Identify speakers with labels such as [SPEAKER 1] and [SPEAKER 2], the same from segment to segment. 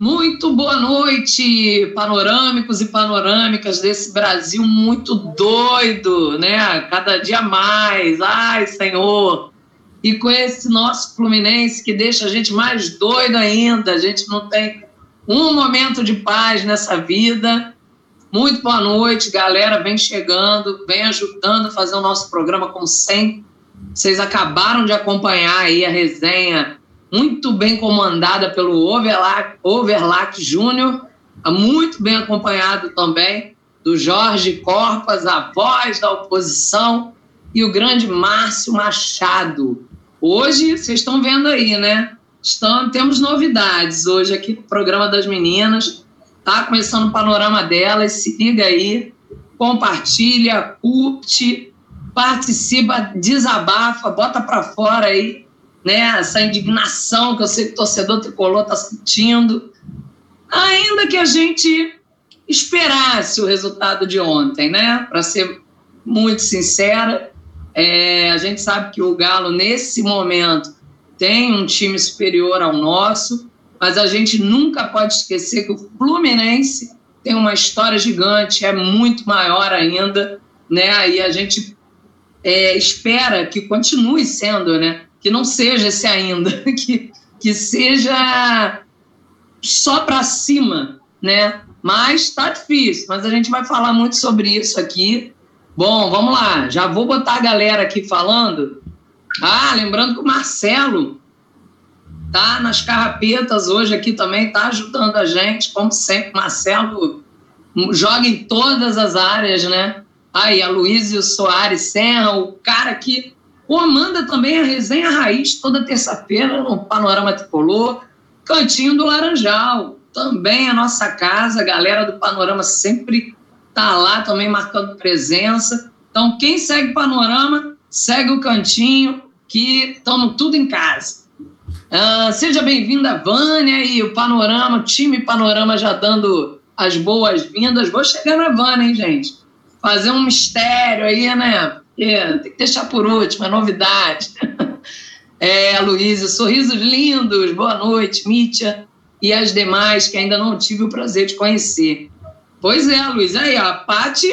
[SPEAKER 1] Muito boa noite, panorâmicos e panorâmicas desse Brasil muito doido, né? Cada dia mais. Ai, Senhor. E com esse nosso Fluminense que deixa a gente mais doido ainda. A gente não tem um momento de paz nessa vida. Muito boa noite, galera. Vem chegando, vem ajudando a fazer o nosso programa como sempre. Vocês acabaram de acompanhar aí a resenha muito bem comandada pelo Overlack, Overlack Júnior, muito bem acompanhado também do Jorge Corpas, a voz da oposição, e o grande Márcio Machado. Hoje, vocês estão vendo aí, né? Estão, temos novidades hoje aqui no programa das meninas. Tá começando o panorama delas. Se liga aí, compartilha, curte, participa, desabafa, bota para fora aí né, essa indignação que eu sei que o torcedor tricolor está sentindo, ainda que a gente esperasse o resultado de ontem, né? Para ser muito sincera, é, a gente sabe que o Galo, nesse momento, tem um time superior ao nosso, mas a gente nunca pode esquecer que o Fluminense tem uma história gigante, é muito maior ainda, né? E a gente é, espera que continue sendo, né? Que não seja esse ainda, que, que seja só para cima, né? Mas está difícil, mas a gente vai falar muito sobre isso aqui. Bom, vamos lá, já vou botar a galera aqui falando. Ah, lembrando que o Marcelo tá nas carrapetas hoje aqui também, tá ajudando a gente, como sempre. Marcelo joga em todas as áreas, né? Aí, a Luísio Soares Serra, o cara que Comanda também a resenha raiz toda terça-feira no Panorama Tricolor, Cantinho do Laranjal, também a nossa casa, a galera do Panorama sempre tá lá também marcando presença. Então, quem segue Panorama, segue o Cantinho, que estamos tudo em casa. Uh, seja bem-vinda, Vânia, e o Panorama, o time Panorama já dando as boas-vindas. Vou chegar na Vânia, hein, gente? Fazer um mistério aí, né? Tem que deixar por último, é novidade. É, Luísa, sorrisos lindos, boa noite, Mítia, e as demais que ainda não tive o prazer de conhecer. Pois é, Luiz, aí, a Pati,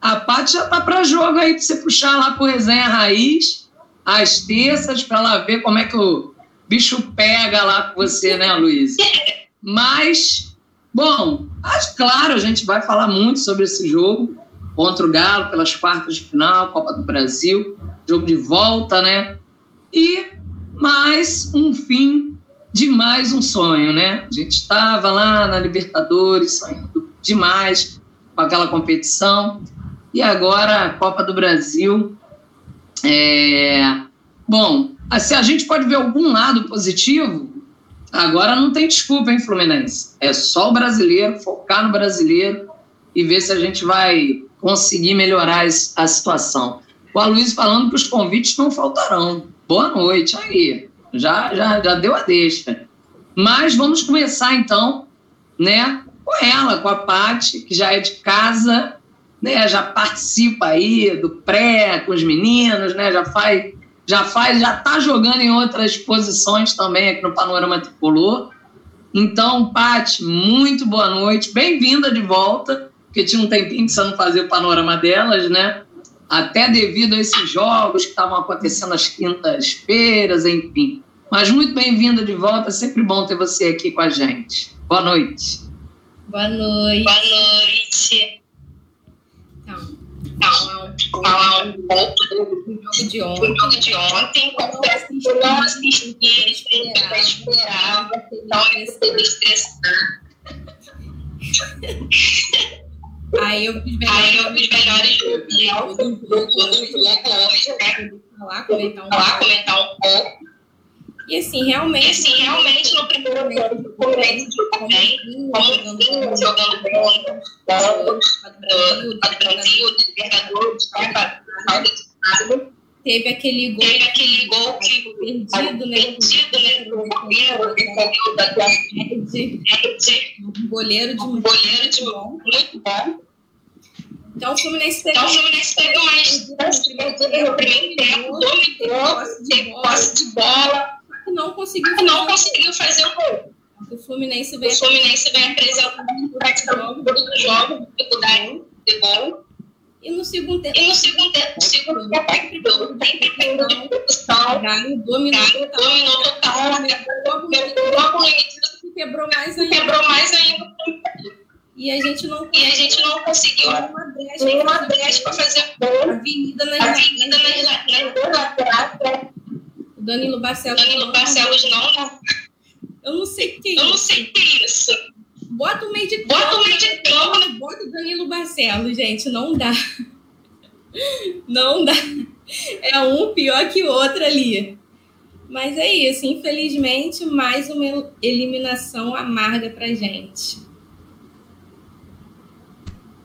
[SPEAKER 1] a Pati já tá para jogo aí, para você puxar lá por Resenha Raiz, às terças, para ela ver como é que o bicho pega lá com você, né, Luiz? Mas, bom, acho, claro, a gente vai falar muito sobre esse jogo, contra o Galo pelas quartas de final, Copa do Brasil, jogo de volta, né? E mais um fim de mais um sonho, né? A gente estava lá na Libertadores, sonhando demais com aquela competição, e agora a Copa do Brasil. É... Bom, se a gente pode ver algum lado positivo, agora não tem desculpa, hein, Fluminense? É só o brasileiro, focar no brasileiro e ver se a gente vai conseguir melhorar a situação. O Aloysio falando que os convites não faltarão. Boa noite, aí. Já, já, já deu a deixa. Mas vamos começar então, né, com ela, com a Paty, que já é de casa, né, já participa aí do pré com os meninos, né, já faz, já faz, já está jogando em outras posições também aqui no Panorama Tricolor. Então, Paty, muito boa noite, bem-vinda de volta porque tinha um tempinho não fazia o panorama delas, né? Até devido a esses jogos que estavam acontecendo às quintas-feiras, enfim. Mas muito bem-vinda de volta, sempre bom ter você aqui com a gente. Boa noite.
[SPEAKER 2] Boa noite.
[SPEAKER 3] Boa noite.
[SPEAKER 2] Então, então falar um pouco do jogo de ontem.
[SPEAKER 3] Do jogo de ontem, como eu não assisti, eu esperava, então eu teve estressar.
[SPEAKER 2] Aí eu fiz melhores,
[SPEAKER 3] eu fiz melhores opiniões
[SPEAKER 2] falar, comentar um
[SPEAKER 3] falar, comentar um pouco.
[SPEAKER 2] E assim, realmente.
[SPEAKER 3] E assim, realmente no primeiro momento do Fluminense também, como vinha jogando bem, do Brasil, do Libertadores,
[SPEAKER 2] teve aquele gol,
[SPEAKER 3] teve aquele gol que
[SPEAKER 2] perdido, né?
[SPEAKER 3] Perdido, né? No primeiro,
[SPEAKER 2] um goleiro de
[SPEAKER 3] um goleiro de muito bom.
[SPEAKER 2] Então o Fluminense teve,
[SPEAKER 3] então, o Fluminense teve mais no primeiro tempo, dominou, teve posse de bola,
[SPEAKER 2] que não conseguiu,
[SPEAKER 3] não conseguiu fazer o gol.
[SPEAKER 2] O Fluminense vem,
[SPEAKER 3] o Fluminense vem apresentando do jogo, dificuldade de gol.
[SPEAKER 2] E no segundo tempo,
[SPEAKER 3] e no segundo tempo, segundo tempo, sempre tendo discussão.
[SPEAKER 2] Galo dominou total.
[SPEAKER 3] Início,
[SPEAKER 2] quebrou mais ainda.
[SPEAKER 3] Quebrou mais ainda.
[SPEAKER 2] E a gente não,
[SPEAKER 3] e a gente não conseguiu
[SPEAKER 2] nenhuma brecha,
[SPEAKER 3] para fazer gol.
[SPEAKER 2] Avenida nas
[SPEAKER 3] Avenida laterais.
[SPEAKER 2] O Danilo Barcelos.
[SPEAKER 3] Danilo Barcelos não.
[SPEAKER 2] Eu não sei o que
[SPEAKER 3] Eu não sei o que é isso.
[SPEAKER 2] Bota o meio de.
[SPEAKER 3] Bota o meio de campo.
[SPEAKER 2] Bota o Danilo Barcelos, gente. Não dá. Não dá. É um pior que o outro ali. Mas é isso. Infelizmente, mais uma eliminação amarga pra gente.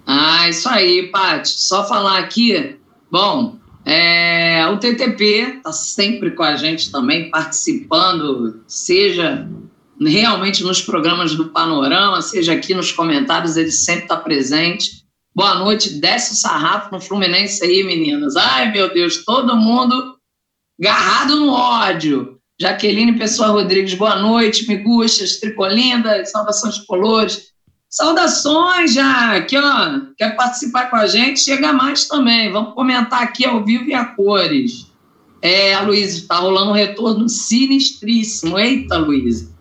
[SPEAKER 1] Ah, isso aí, Paty. Só falar aqui. Bom, é, o TTP está sempre com a gente também, participando, seja realmente nos programas do Panorama, seja aqui nos comentários, ele sempre está presente. Boa noite, desce o sarrafo no Fluminense aí, meninas. Ai, meu Deus, todo mundo garrado no ódio. Jaqueline Pessoa Rodrigues, boa noite, miguxas, tricolindas, salvações colores. Saudações, já aqui, ó. Quer participar com a gente? Chega mais também. Vamos comentar aqui ao vivo e a cores. É, Luiz, está rolando um retorno sinistríssimo. Eita, Luiz.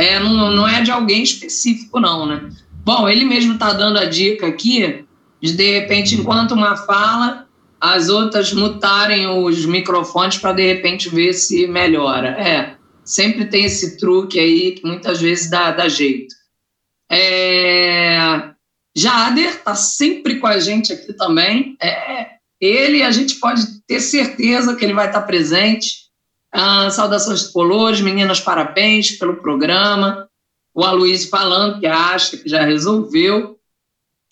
[SPEAKER 1] É, não, não é de alguém específico, não, né? Bom, ele mesmo está dando a dica aqui de, de repente, enquanto uma fala, as outras mutarem os microfones para, de repente, ver se melhora. É, sempre tem esse truque aí que muitas vezes dá, dá jeito. É... Jader está sempre com a gente aqui também. É... Ele, a gente pode ter certeza que ele vai estar presente. Ah, saudações de colores, meninas, parabéns pelo programa. O Aloysio falando que acha que já resolveu.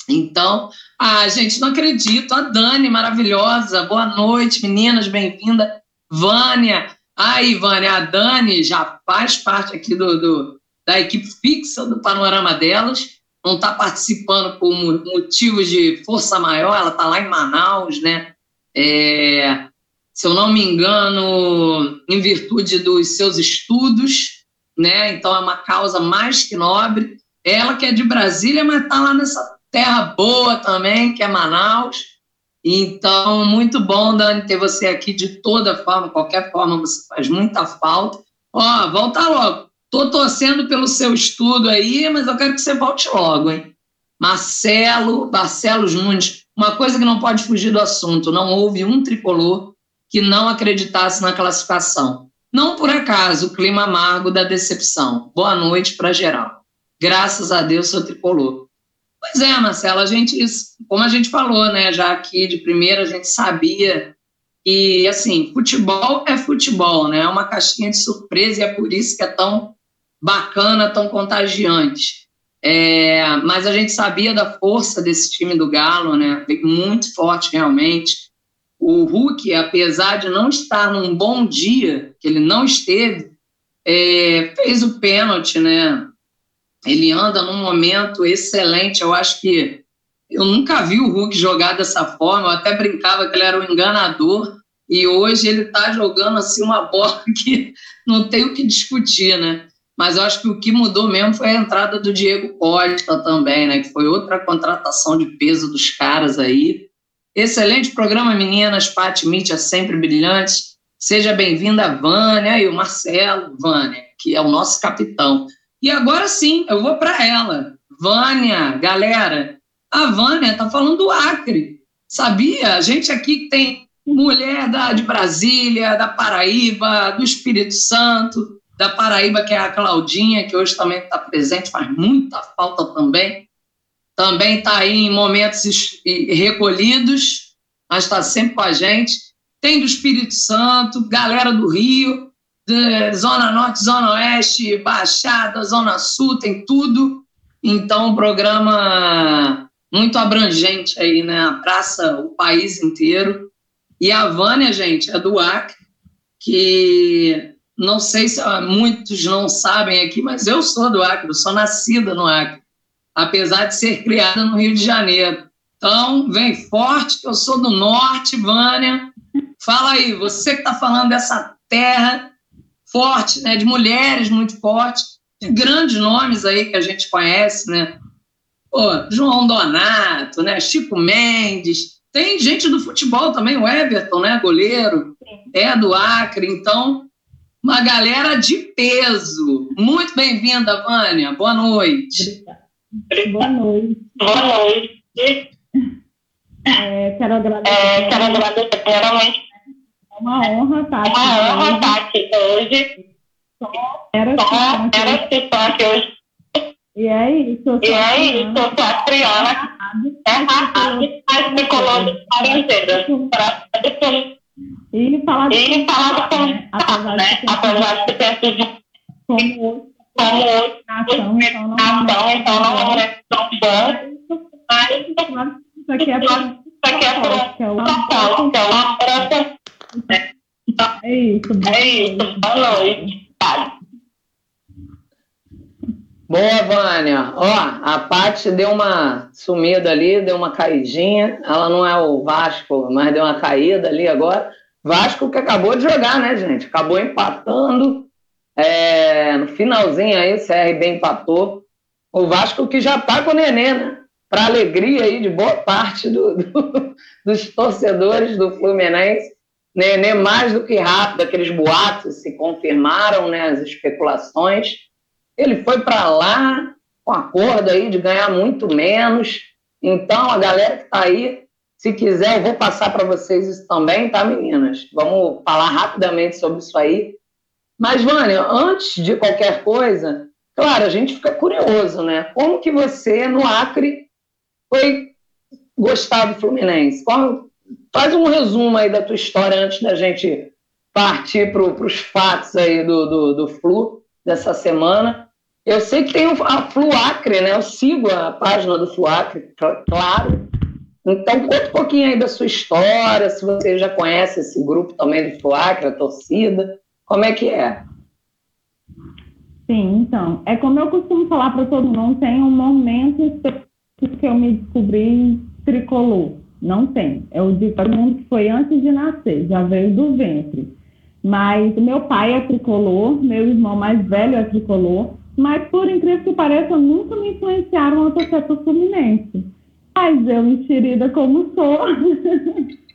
[SPEAKER 1] Então, ah, gente, não acredito. A Dani, maravilhosa. Boa noite, meninas, bem-vinda. Vânia. Aí, Vânia, a Dani já faz parte aqui do, do da equipe fixa do panorama delas, não está participando por motivos de força maior, ela está lá em Manaus, né? É, se eu não me engano, em virtude dos seus estudos, né? Então é uma causa mais que nobre. Ela que é de Brasília, mas está lá nessa terra boa também, que é Manaus. Então, muito bom, Dani, ter você aqui de toda forma, qualquer forma, você faz muita falta. Ó, volta logo. Tô torcendo pelo seu estudo aí, mas eu quero que você volte logo, hein? Marcelo, Barcelos Nunes, uma coisa que não pode fugir do assunto: não houve um tricolor que não acreditasse na classificação. Não por acaso o clima amargo da decepção. Boa noite para geral. Graças a Deus, seu tricolor. Pois é, Marcelo, a gente, como a gente falou, né, já aqui de primeira, a gente sabia que, assim, futebol é futebol, né, é uma caixinha de surpresa e é por isso que é tão bacana, tão contagiante. É, mas a gente sabia da força desse time do Galo, né? Muito forte realmente. O Hulk, apesar de não estar num bom dia, que ele não esteve, é, fez o pênalti, né? Ele anda num momento excelente. Eu acho que eu nunca vi o Hulk jogar dessa forma. Eu até brincava que ele era um enganador. E hoje ele está jogando assim uma bola que não tem o que discutir, né? mas eu acho que o que mudou mesmo foi a entrada do Diego Costa também, né? Que foi outra contratação de peso dos caras aí. Excelente programa, meninas. Paty Mitch é sempre brilhante. Seja bem-vinda, Vânia e o Marcelo, Vânia, que é o nosso capitão. E agora sim, eu vou para ela. Vânia, galera, a Vânia tá falando do Acre. Sabia? A gente aqui tem mulher da, de Brasília, da Paraíba, do Espírito Santo, da Paraíba, que é a Claudinha, que hoje também está presente, faz muita falta também. Também está aí em momentos recolhidos, mas está sempre com a gente. Tem do Espírito Santo, galera do Rio, Zona Norte, Zona Oeste, Baixada, Zona Sul, tem tudo. Então, um programa muito abrangente aí, né? A praça, o país inteiro. E a Vânia, gente, é do Acre, que não sei se muitos não sabem aqui, mas eu sou do Acre, eu sou nascida no Acre, apesar de ser criada no Rio de Janeiro. Então, vem forte, que eu sou do norte, Vânia. Fala aí, você que está falando dessa terra forte, né, de mulheres muito fortes, grandes nomes aí que a gente conhece, né? Pô, João Donato, né? Chico Mendes, tem gente do futebol também, o Everton, né? Goleiro, é do Acre, então uma galera de peso. Muito bem-vinda, Vânia. Boa noite.
[SPEAKER 4] Boa noite.
[SPEAKER 3] Boa noite.
[SPEAKER 4] É, quero agradecer.
[SPEAKER 3] É, quero agradecer primeiramente.
[SPEAKER 4] É uma honra estar aqui.
[SPEAKER 3] Uma honra estar aqui hoje.
[SPEAKER 4] Era
[SPEAKER 3] Só era estar aqui hoje.
[SPEAKER 4] E é isso.
[SPEAKER 3] E é isso, eu sou a Triana. É rápido, mas me laranjeira. Para
[SPEAKER 4] falar
[SPEAKER 3] E falar do
[SPEAKER 4] né? De
[SPEAKER 3] né? Apesar de ter sido
[SPEAKER 4] como
[SPEAKER 3] como
[SPEAKER 4] nação, então não
[SPEAKER 3] ação, então não é tão bom. Mas
[SPEAKER 4] Isso aqui é para boa.
[SPEAKER 3] Boa,
[SPEAKER 1] Vânia. Ó, a Paty deu uma sumida ali, deu uma caidinha. Ela não é o Vasco, mas deu uma caída ali agora. Vasco que acabou de jogar, né, gente? Acabou empatando. É, no finalzinho aí, o CRB empatou. O Vasco que já tá com o Nenê, né? Para alegria aí de boa parte do- do- dos torcedores do Fluminense. Nenê mais do que rápido, aqueles boatos se confirmaram, né? As especulações. Ele foi para lá com acordo aí de ganhar muito menos. Então, a galera que está aí, se quiser, eu vou passar para vocês isso também, tá, meninas? Vamos falar rapidamente sobre isso aí. Mas, Vânia, antes de qualquer coisa, claro, a gente fica curioso, né? Como que você, no Acre, foi gostar do Fluminense? Qual- faz um resumo aí da tua história antes da gente partir para os fatos aí do, do, do Flu dessa semana. Eu sei que tem a Fluacre, né? Eu sigo a página do Fluacre, cl- claro. Então, conta um pouquinho aí da sua história, se você já conhece esse grupo também do Fluacre, a torcida. Como é que é?
[SPEAKER 4] Sim, então. É como eu costumo falar para todo mundo, tem um momento específico que eu me descobri tricolor. Não tem. Eu digo para todo mundo que foi antes de nascer, já veio do ventre. Mas meu pai é tricolor, meu irmão mais velho é tricolor, mas por incrível que pareça, nunca me influenciaram a torcer para o Fluminense. Mas eu, enxerida como sou,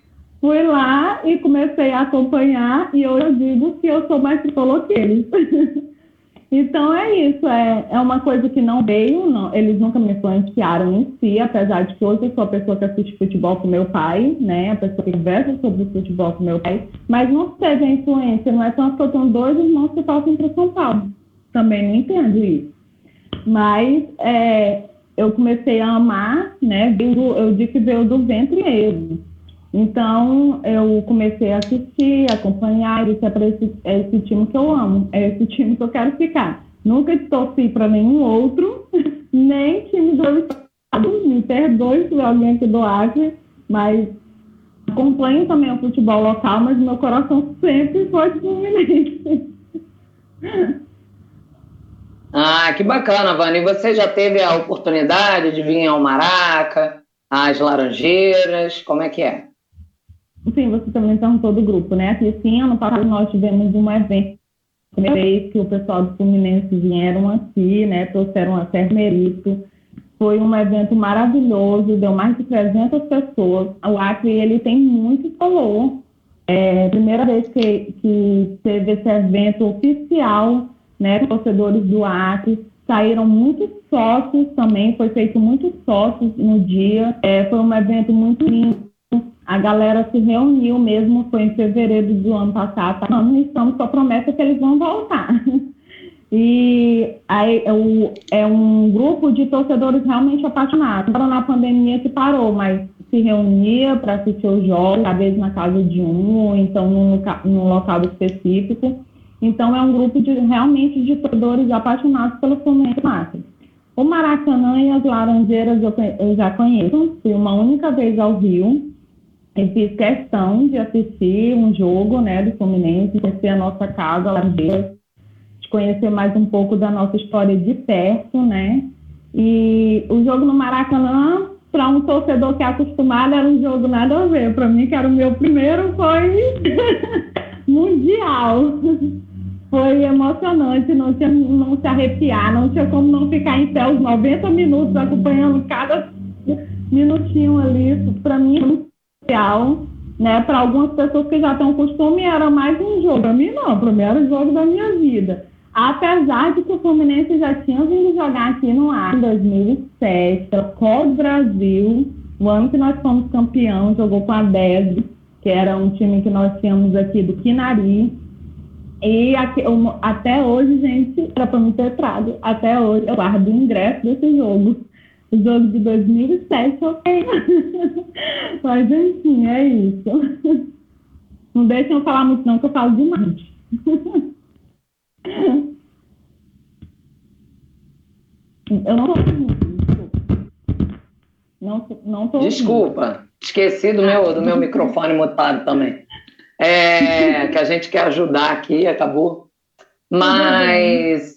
[SPEAKER 4] fui lá e comecei a acompanhar, e hoje eu digo que eu sou mais tricolor que eles. Então é isso, é, é uma coisa que não veio, não, eles nunca me influenciaram em si, apesar de que hoje eu sou a pessoa que assiste futebol com meu pai, né? A pessoa que conversa sobre futebol com meu pai, mas não teve a influência, não é tanto que eu tenho dois irmãos que torcem para São Paulo. Também não entendo isso. Mas é, eu comecei a amar, né? Eu digo que veio do ventre mesmo. Então, eu comecei a assistir, acompanhar, é para esse, é esse time que eu amo, é esse time que eu quero ficar. Nunca torci para nenhum outro, nem time do estado, me perdoe se alguém aqui do Acre, mas acompanho também o futebol local, mas meu coração sempre foi Fluminense.
[SPEAKER 1] Ah, que bacana, Vânia. E você já teve a oportunidade de vir ao Maraca, às Laranjeiras? Como é que é?
[SPEAKER 4] Sim, você também perguntou do grupo, né? Aqui, sim, ano passado nós tivemos um evento, primeira vez que o pessoal do Fluminense vieram aqui, né? Trouxeram até mérito. Foi um evento maravilhoso, deu mais de 300 pessoas. O Acre, ele tem muito calor. É a primeira vez que, que teve esse evento oficial, né? Torcedores do Acre. Saíram muitos sócios também, foi feito muitos sócios no dia. É, foi um evento muito lindo. A galera se reuniu mesmo, foi em fevereiro do ano passado. Tá? Nós estamos com a promessa que eles vão voltar. E aí, é, o- é um grupo de torcedores realmente apaixonados. Agora na pandemia que parou, mas se reunia para assistir os jogos, às vezes na casa de um, ou então num, num local específico. Então é um grupo de realmente de torcedores apaixonados pelo Fluminense Márcio. O Maracanã e as Laranjeiras eu, eu já conheço, fui uma única vez ao Rio, e fiz questão de assistir um jogo né, do Fluminense, conhecer a nossa casa, de conhecer mais um pouco da nossa história de perto, né? E o jogo no Maracanã, para um torcedor que é acostumado, era um jogo nada a ver. Para mim, que era o meu primeiro, foi mundial. foi emocionante, não tinha não se arrepiar, não tinha como não ficar em pé os 90 minutos acompanhando cada minutinho ali. Para mim especial, né? Para algumas pessoas que já têm costume, era mais um jogo. Para mim, não, o jogo da minha vida. Apesar de que o Fluminense já tinha vindo jogar aqui no ar em 2007, pela do Brasil, o ano que nós fomos campeão, jogou com a 10, que era um time que nós tínhamos aqui do Quinari. E aqui, eu, até hoje, gente, era para me ter trago. Até hoje, eu guardo o ingresso desse jogo. O jogo de 2007, ok. Mas, enfim, é isso. Não deixem eu falar muito, não, que eu falo demais. Eu não tô
[SPEAKER 1] não, não tô Desculpa, esqueci do meu, do meu microfone mutado também é, que a gente quer ajudar aqui, acabou. Mas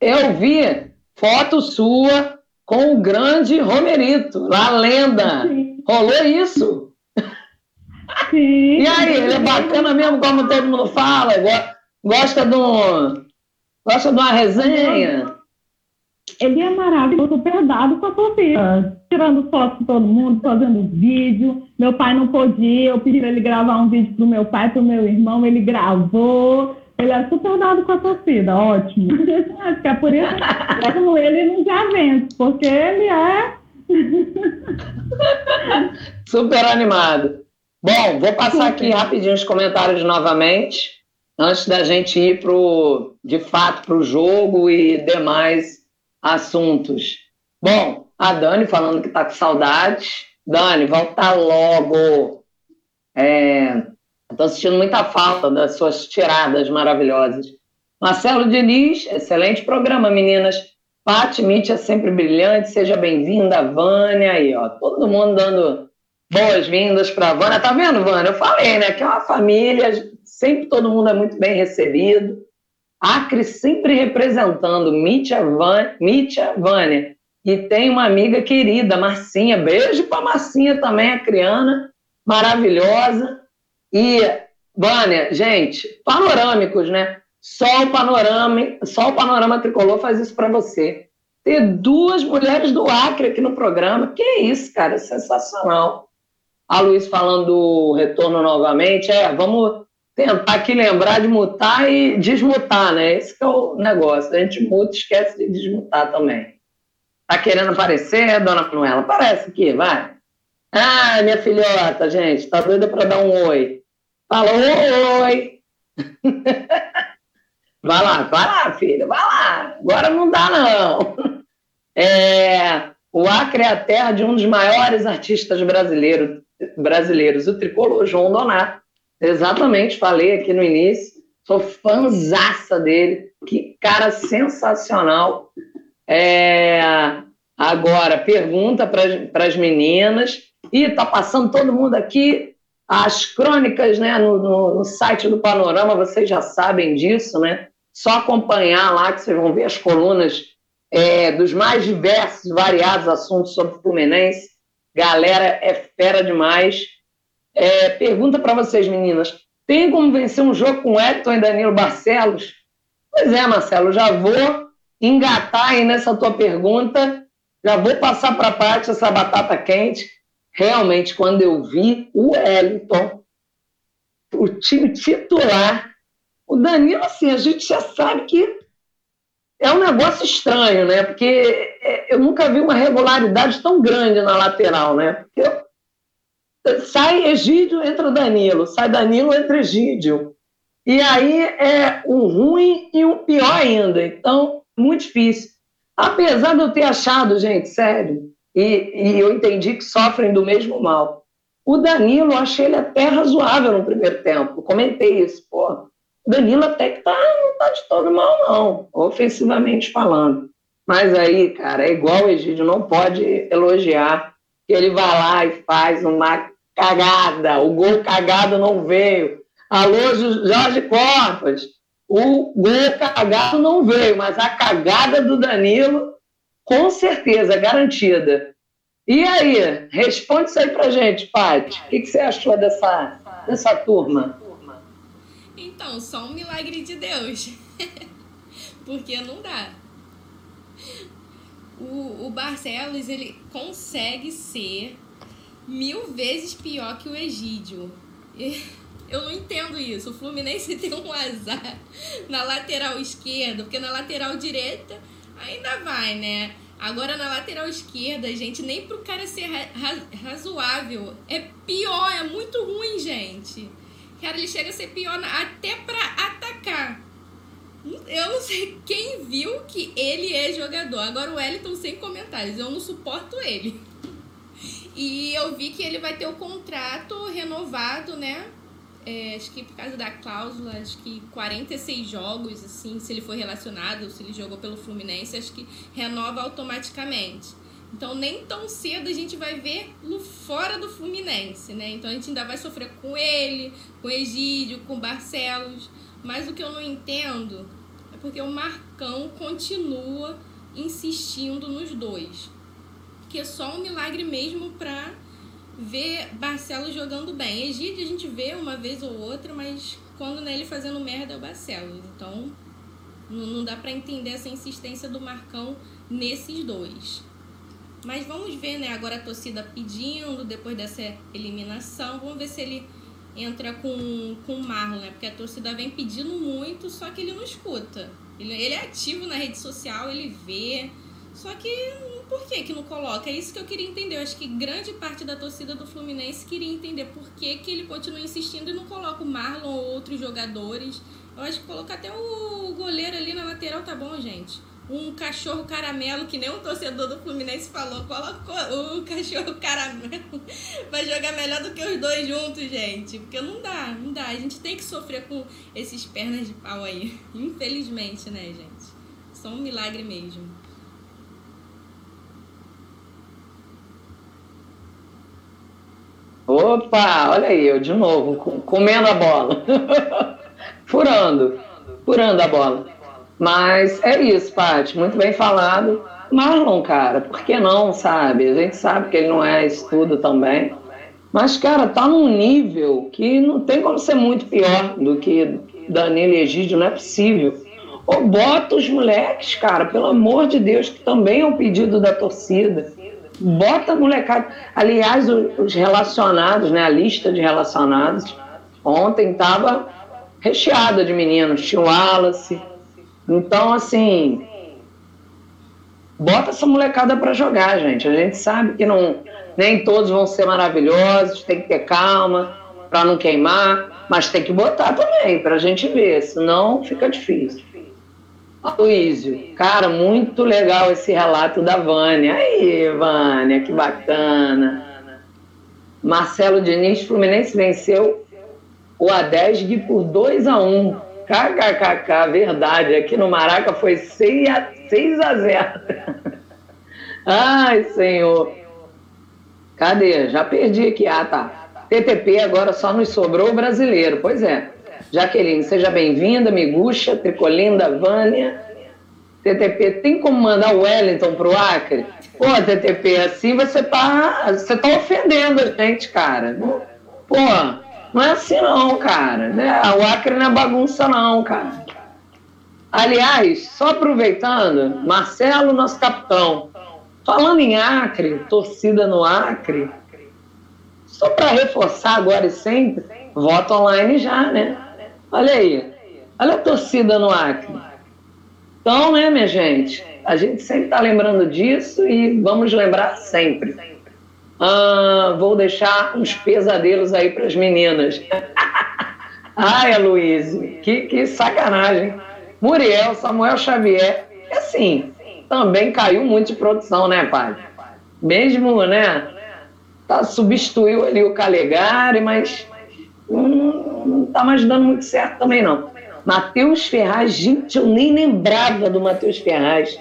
[SPEAKER 1] eu vi foto sua com o grande Romerito, lá a lenda. Sim. Rolou isso? Sim. E aí, ele é bacana mesmo, como todo mundo fala? Gosta de, um, gosta de uma resenha?
[SPEAKER 4] Ele é maravilhoso, super dado com a torcida tirando foto com todo mundo, fazendo vídeo. Meu pai não podia, eu pedi para ele gravar um vídeo para o meu pai, para o meu irmão, ele gravou. Ele é super dado com a torcida, ótimo. Acho que é por isso que ele nos eventos, porque ele é.
[SPEAKER 1] super animado. Bom, vou passar aqui rapidinho os comentários novamente, antes da gente ir pro, de fato para o jogo e demais assuntos. Bom, a Dani falando que está com saudade. Dani, volta logo. Estou é, sentindo muita falta das suas tiradas maravilhosas. Marcelo Diniz, excelente programa, meninas. Paty Mitch é sempre brilhante, seja bem-vinda, Vânia. Aí, ó, todo mundo dando boas-vindas para a Vânia. Tá vendo, Vânia? Eu falei, né, que é uma família, sempre todo mundo é muito bem recebido. Acre sempre representando Mítia, Vânia, Mítia, Vânia. E tem uma amiga querida, Marcinha. Beijo para Marcinha também, a criana, maravilhosa. E, Vânia, gente, panorâmicos, né? Só o panorama, só o panorama tricolor faz isso para você. Ter duas mulheres do Acre aqui no programa, que isso, cara, sensacional. A Luiz falando do retorno novamente, é, vamos tentar aqui lembrar de mutar e desmutar, né? Esse é o negócio. A gente muta, esquece de desmutar também. Tá querendo aparecer, dona Manuela? Aparece aqui, vai. Ah, minha filhota, gente, tá doida para dar um oi. Fala oi. vai lá, vai lá, filha, vai lá. Agora não dá, não. É, o Acre é a terra de um dos maiores artistas brasileiros, brasileiros o tricolor João Donato. Exatamente, falei aqui no início. Sou fãzaça dele. Que cara sensacional. É, agora, pergunta para as meninas. E está passando todo mundo aqui. As crônicas né, no, no, no, site do Panorama, vocês já sabem disso, né? Só acompanhar lá que vocês vão ver as colunas é, dos mais diversos, variados assuntos sobre o Fluminense. Galera, é fera demais. É, pergunta para vocês, meninas: tem como vencer um jogo com Edson e Danilo Barcelos? Pois é, Marcelo, já vou engatar aí nessa tua pergunta. Já vou passar para a parte essa batata quente. Realmente, quando eu vi o Wellington, o time titular, o Danilo, assim, a gente já sabe que é um negócio estranho, né? Porque é, eu nunca vi uma regularidade tão grande na lateral, né? Porque sai Egídio, entra Danilo, sai Danilo, entra Egídio. E aí é um ruim e um pior ainda. Então, muito difícil. Apesar de eu ter achado, gente, sério, e, e eu entendi que sofrem do mesmo mal. O Danilo, achei ele até razoável no primeiro tempo. comentei isso, pô. O Danilo até que tá, não tá de todo mal, não, ofensivamente falando. Mas aí, cara, é igual o Egídio, não pode elogiar que ele vai lá e faz uma cagada. O gol cagado não veio. Alô, Jorge Corpas o gol cagado não veio, mas a cagada do Danilo, com certeza, garantida. E aí, responde isso aí pra gente, Paty. O que, que você achou dessa, dessa turma?
[SPEAKER 2] Então, só um milagre de Deus. Porque não dá. O, o Barcelos, ele consegue ser mil vezes pior que o Egídio. Eu não entendo isso. O Fluminense tem um azar na lateral esquerda, porque na lateral direita ainda vai, né? Agora na lateral esquerda, gente, nem pro cara ser razoável. É pior, é muito ruim, gente. Cara, ele chega a ser pior até pra atacar. Eu não sei quem viu que ele é jogador. Agora o Wellington sem comentários. Eu não suporto ele. E eu vi que ele vai ter o contrato renovado, né? É, acho que por causa da cláusula, acho que 46 jogos, assim, se ele for relacionado, se ele jogou pelo Fluminense, acho que renova automaticamente. Então nem tão cedo a gente vai ver fora do Fluminense, né? Então a gente ainda vai sofrer com ele, com Egídio, com o Barcelos. Mas o que eu não entendo é porque o Marcão continua insistindo nos dois. Que é só um milagre mesmo pra ver Barcelos jogando bem. Egídio a gente vê uma vez ou outra, mas quando não é ele fazendo merda é o Barcelos. Então não, não dá para entender essa insistência do Marcão nesses dois. Mas vamos ver, né? Agora a torcida pedindo, depois dessa eliminação. Vamos ver se ele entra com, com o Marlon, né? Porque a torcida vem pedindo muito, só que ele não escuta. Ele, ele é ativo na rede social, ele vê. Só que por que, que não coloca? É isso que eu queria entender. Eu acho que grande parte da torcida do Fluminense queria entender por que, que ele continua insistindo e não coloca o Marlon ou outros jogadores. Eu acho que colocar até o goleiro ali na lateral tá bom, gente um cachorro caramelo, que nem um torcedor do Fluminense falou, colocou o cachorro caramelo vai jogar melhor do que os dois juntos, gente. Porque não dá, não dá. A gente tem que sofrer com esses pernas de pau aí. Infelizmente, né, gente? Só um milagre mesmo.
[SPEAKER 1] Opa, olha aí, eu de novo, comendo a bola. furando, furando a bola. Mas é isso, Paty, muito bem falado. Marlon, cara, por que não, sabe? A gente sabe que ele não é estudo também. Mas, cara, tá num nível que não tem como ser muito pior do que Danilo Egídio, não é possível. Ou bota os moleques, cara, pelo amor de Deus, que também é um pedido da torcida. Bota a molecada. Aliás, os relacionados, né? A lista de relacionados ontem tava recheada de meninos. Tinha o Wallace, então, assim, bota essa molecada para jogar, gente. A gente sabe que não, nem todos vão ser maravilhosos, tem que ter calma para não queimar, mas tem que botar também para a gente ver, senão fica difícil. Luísio, cara, muito legal esse relato da Vânia. Aí, Vânia, que bacana. Marcelo Diniz, Fluminense venceu o Adesg por 2 a 1 KKKK, verdade. Aqui no Maraca foi 6 a, 6 a 0. Ai, Senhor. Cadê? Já perdi aqui. Ah, tá. TTP agora só nos sobrou o brasileiro. Pois é. Jaqueline, seja bem-vinda. Miguxa, Tricolinda, Vânia. TTP, tem como mandar o Wellington pro Acre? Pô, TTP, assim você tá, você tá ofendendo a gente, cara. Pô, não é assim não, cara. Né? O Acre não é bagunça não, cara. Aliás, só aproveitando, Marcelo, nosso capitão, falando em Acre, torcida no Acre, só para reforçar agora e sempre, voto online já, né? Olha aí, olha a torcida no Acre. Então, né, minha gente, a gente sempre está lembrando disso e vamos lembrar sempre. Ah, vou deixar uns pesadelos aí para as meninas. Ai, Luiz, que, que sacanagem. Muriel, Samuel Xavier, assim, também caiu muito de produção, né, pai? Mesmo, né? Tá, substituiu ali o Calegari, mas não tá mais dando muito certo também, não. Matheus Ferraz, gente, eu nem lembrava do Matheus Ferraz.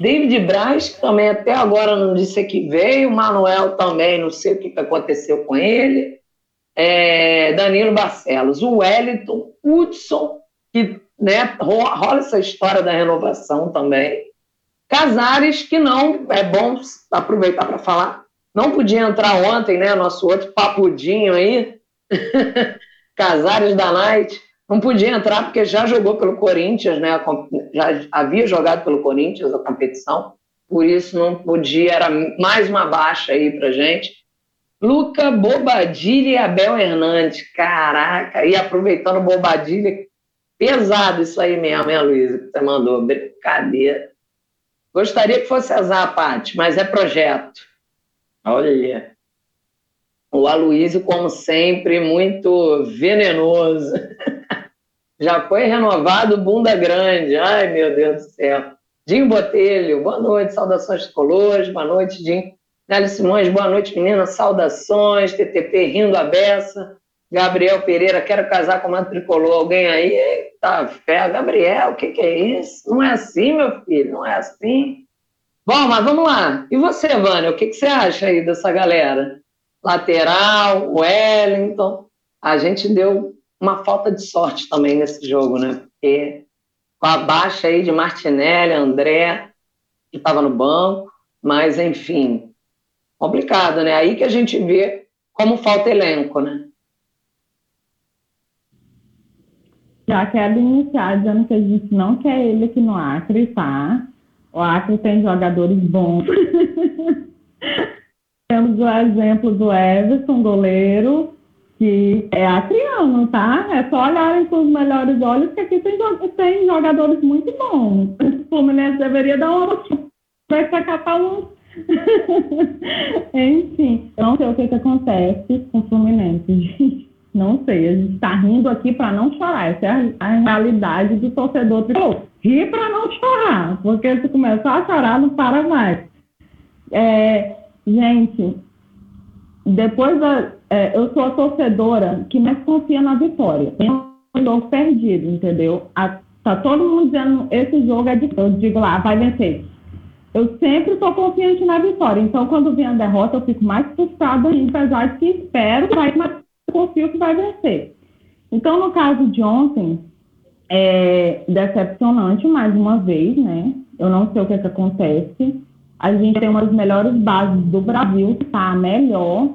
[SPEAKER 1] David Braz, que também até agora não disse que veio, Manuel também, não sei o que aconteceu com ele, é, Danilo Barcelos, o Wellington, Hudson, que né, rola essa história da renovação também, Casares, que não, é bom aproveitar para falar, não podia entrar ontem, né, nosso outro papudinho aí, Casares da Night, não podia entrar porque já jogou pelo Corinthians, né? Já havia jogado pelo Corinthians a competição, por isso não podia, era mais uma baixa aí pra gente. Luca Bobadilha e Abel Hernandes, caraca, e aproveitando Bobadilha, pesado isso aí mesmo, hein, Luísa, que você mandou, brincadeira. Gostaria que fosse azar, Paty, mas é projeto. Olha, o Aloysio, como sempre, muito venenoso. Já foi renovado bunda grande. Ai, meu Deus do céu. Dinho Botelho, boa noite, saudações tricolores, boa noite, Dinho. Nelly Simões, boa noite, menina, saudações, TTP rindo a beça. Gabriel Pereira, quero casar com uma tricolor. Alguém aí? Eita, fé, Gabriel, o que, que é isso? Não é assim, meu filho, não é assim. Bom, mas vamos lá. E você, Vânia, o que, que você acha aí dessa galera? Lateral, Wellington. A gente deu uma falta de sorte também nesse jogo, né? Porque com a baixa aí de Martinelli, André, que estava no banco, mas enfim, complicado, né? Aí que a gente vê como falta elenco, né?
[SPEAKER 4] Já quero iniciar dizendo que a gente não quer ele aqui no Acre, tá? O Acre tem jogadores bons. Temos o exemplo do Everson, goleiro, que é atriano, tá? É só olharem com os melhores olhos que aqui tem, tem jogadores muito bons. O Fluminense deveria dar uma vai catar um. Enfim, não sei o que, que acontece com o Fluminense, gente. Não sei, a gente está rindo aqui para não chorar. Essa é a, a realidade do torcedor. Rir para não chorar, porque se começar a chorar, não para mais. É, gente, depois da, é, eu sou a torcedora que mais confia na vitória. É um jogo perdido, entendeu? A, tá todo mundo dizendo esse jogo é de eu digo lá, vai vencer. Eu sempre estou confiante na vitória. Então, quando vem a derrota, eu fico mais frustrada ainda, apesar de que espero, mas confio que vai vencer. Então, no caso de ontem, é decepcionante mais uma vez, né? Eu não sei o que, é que acontece. A gente tem uma das melhores bases do Brasil, está melhor,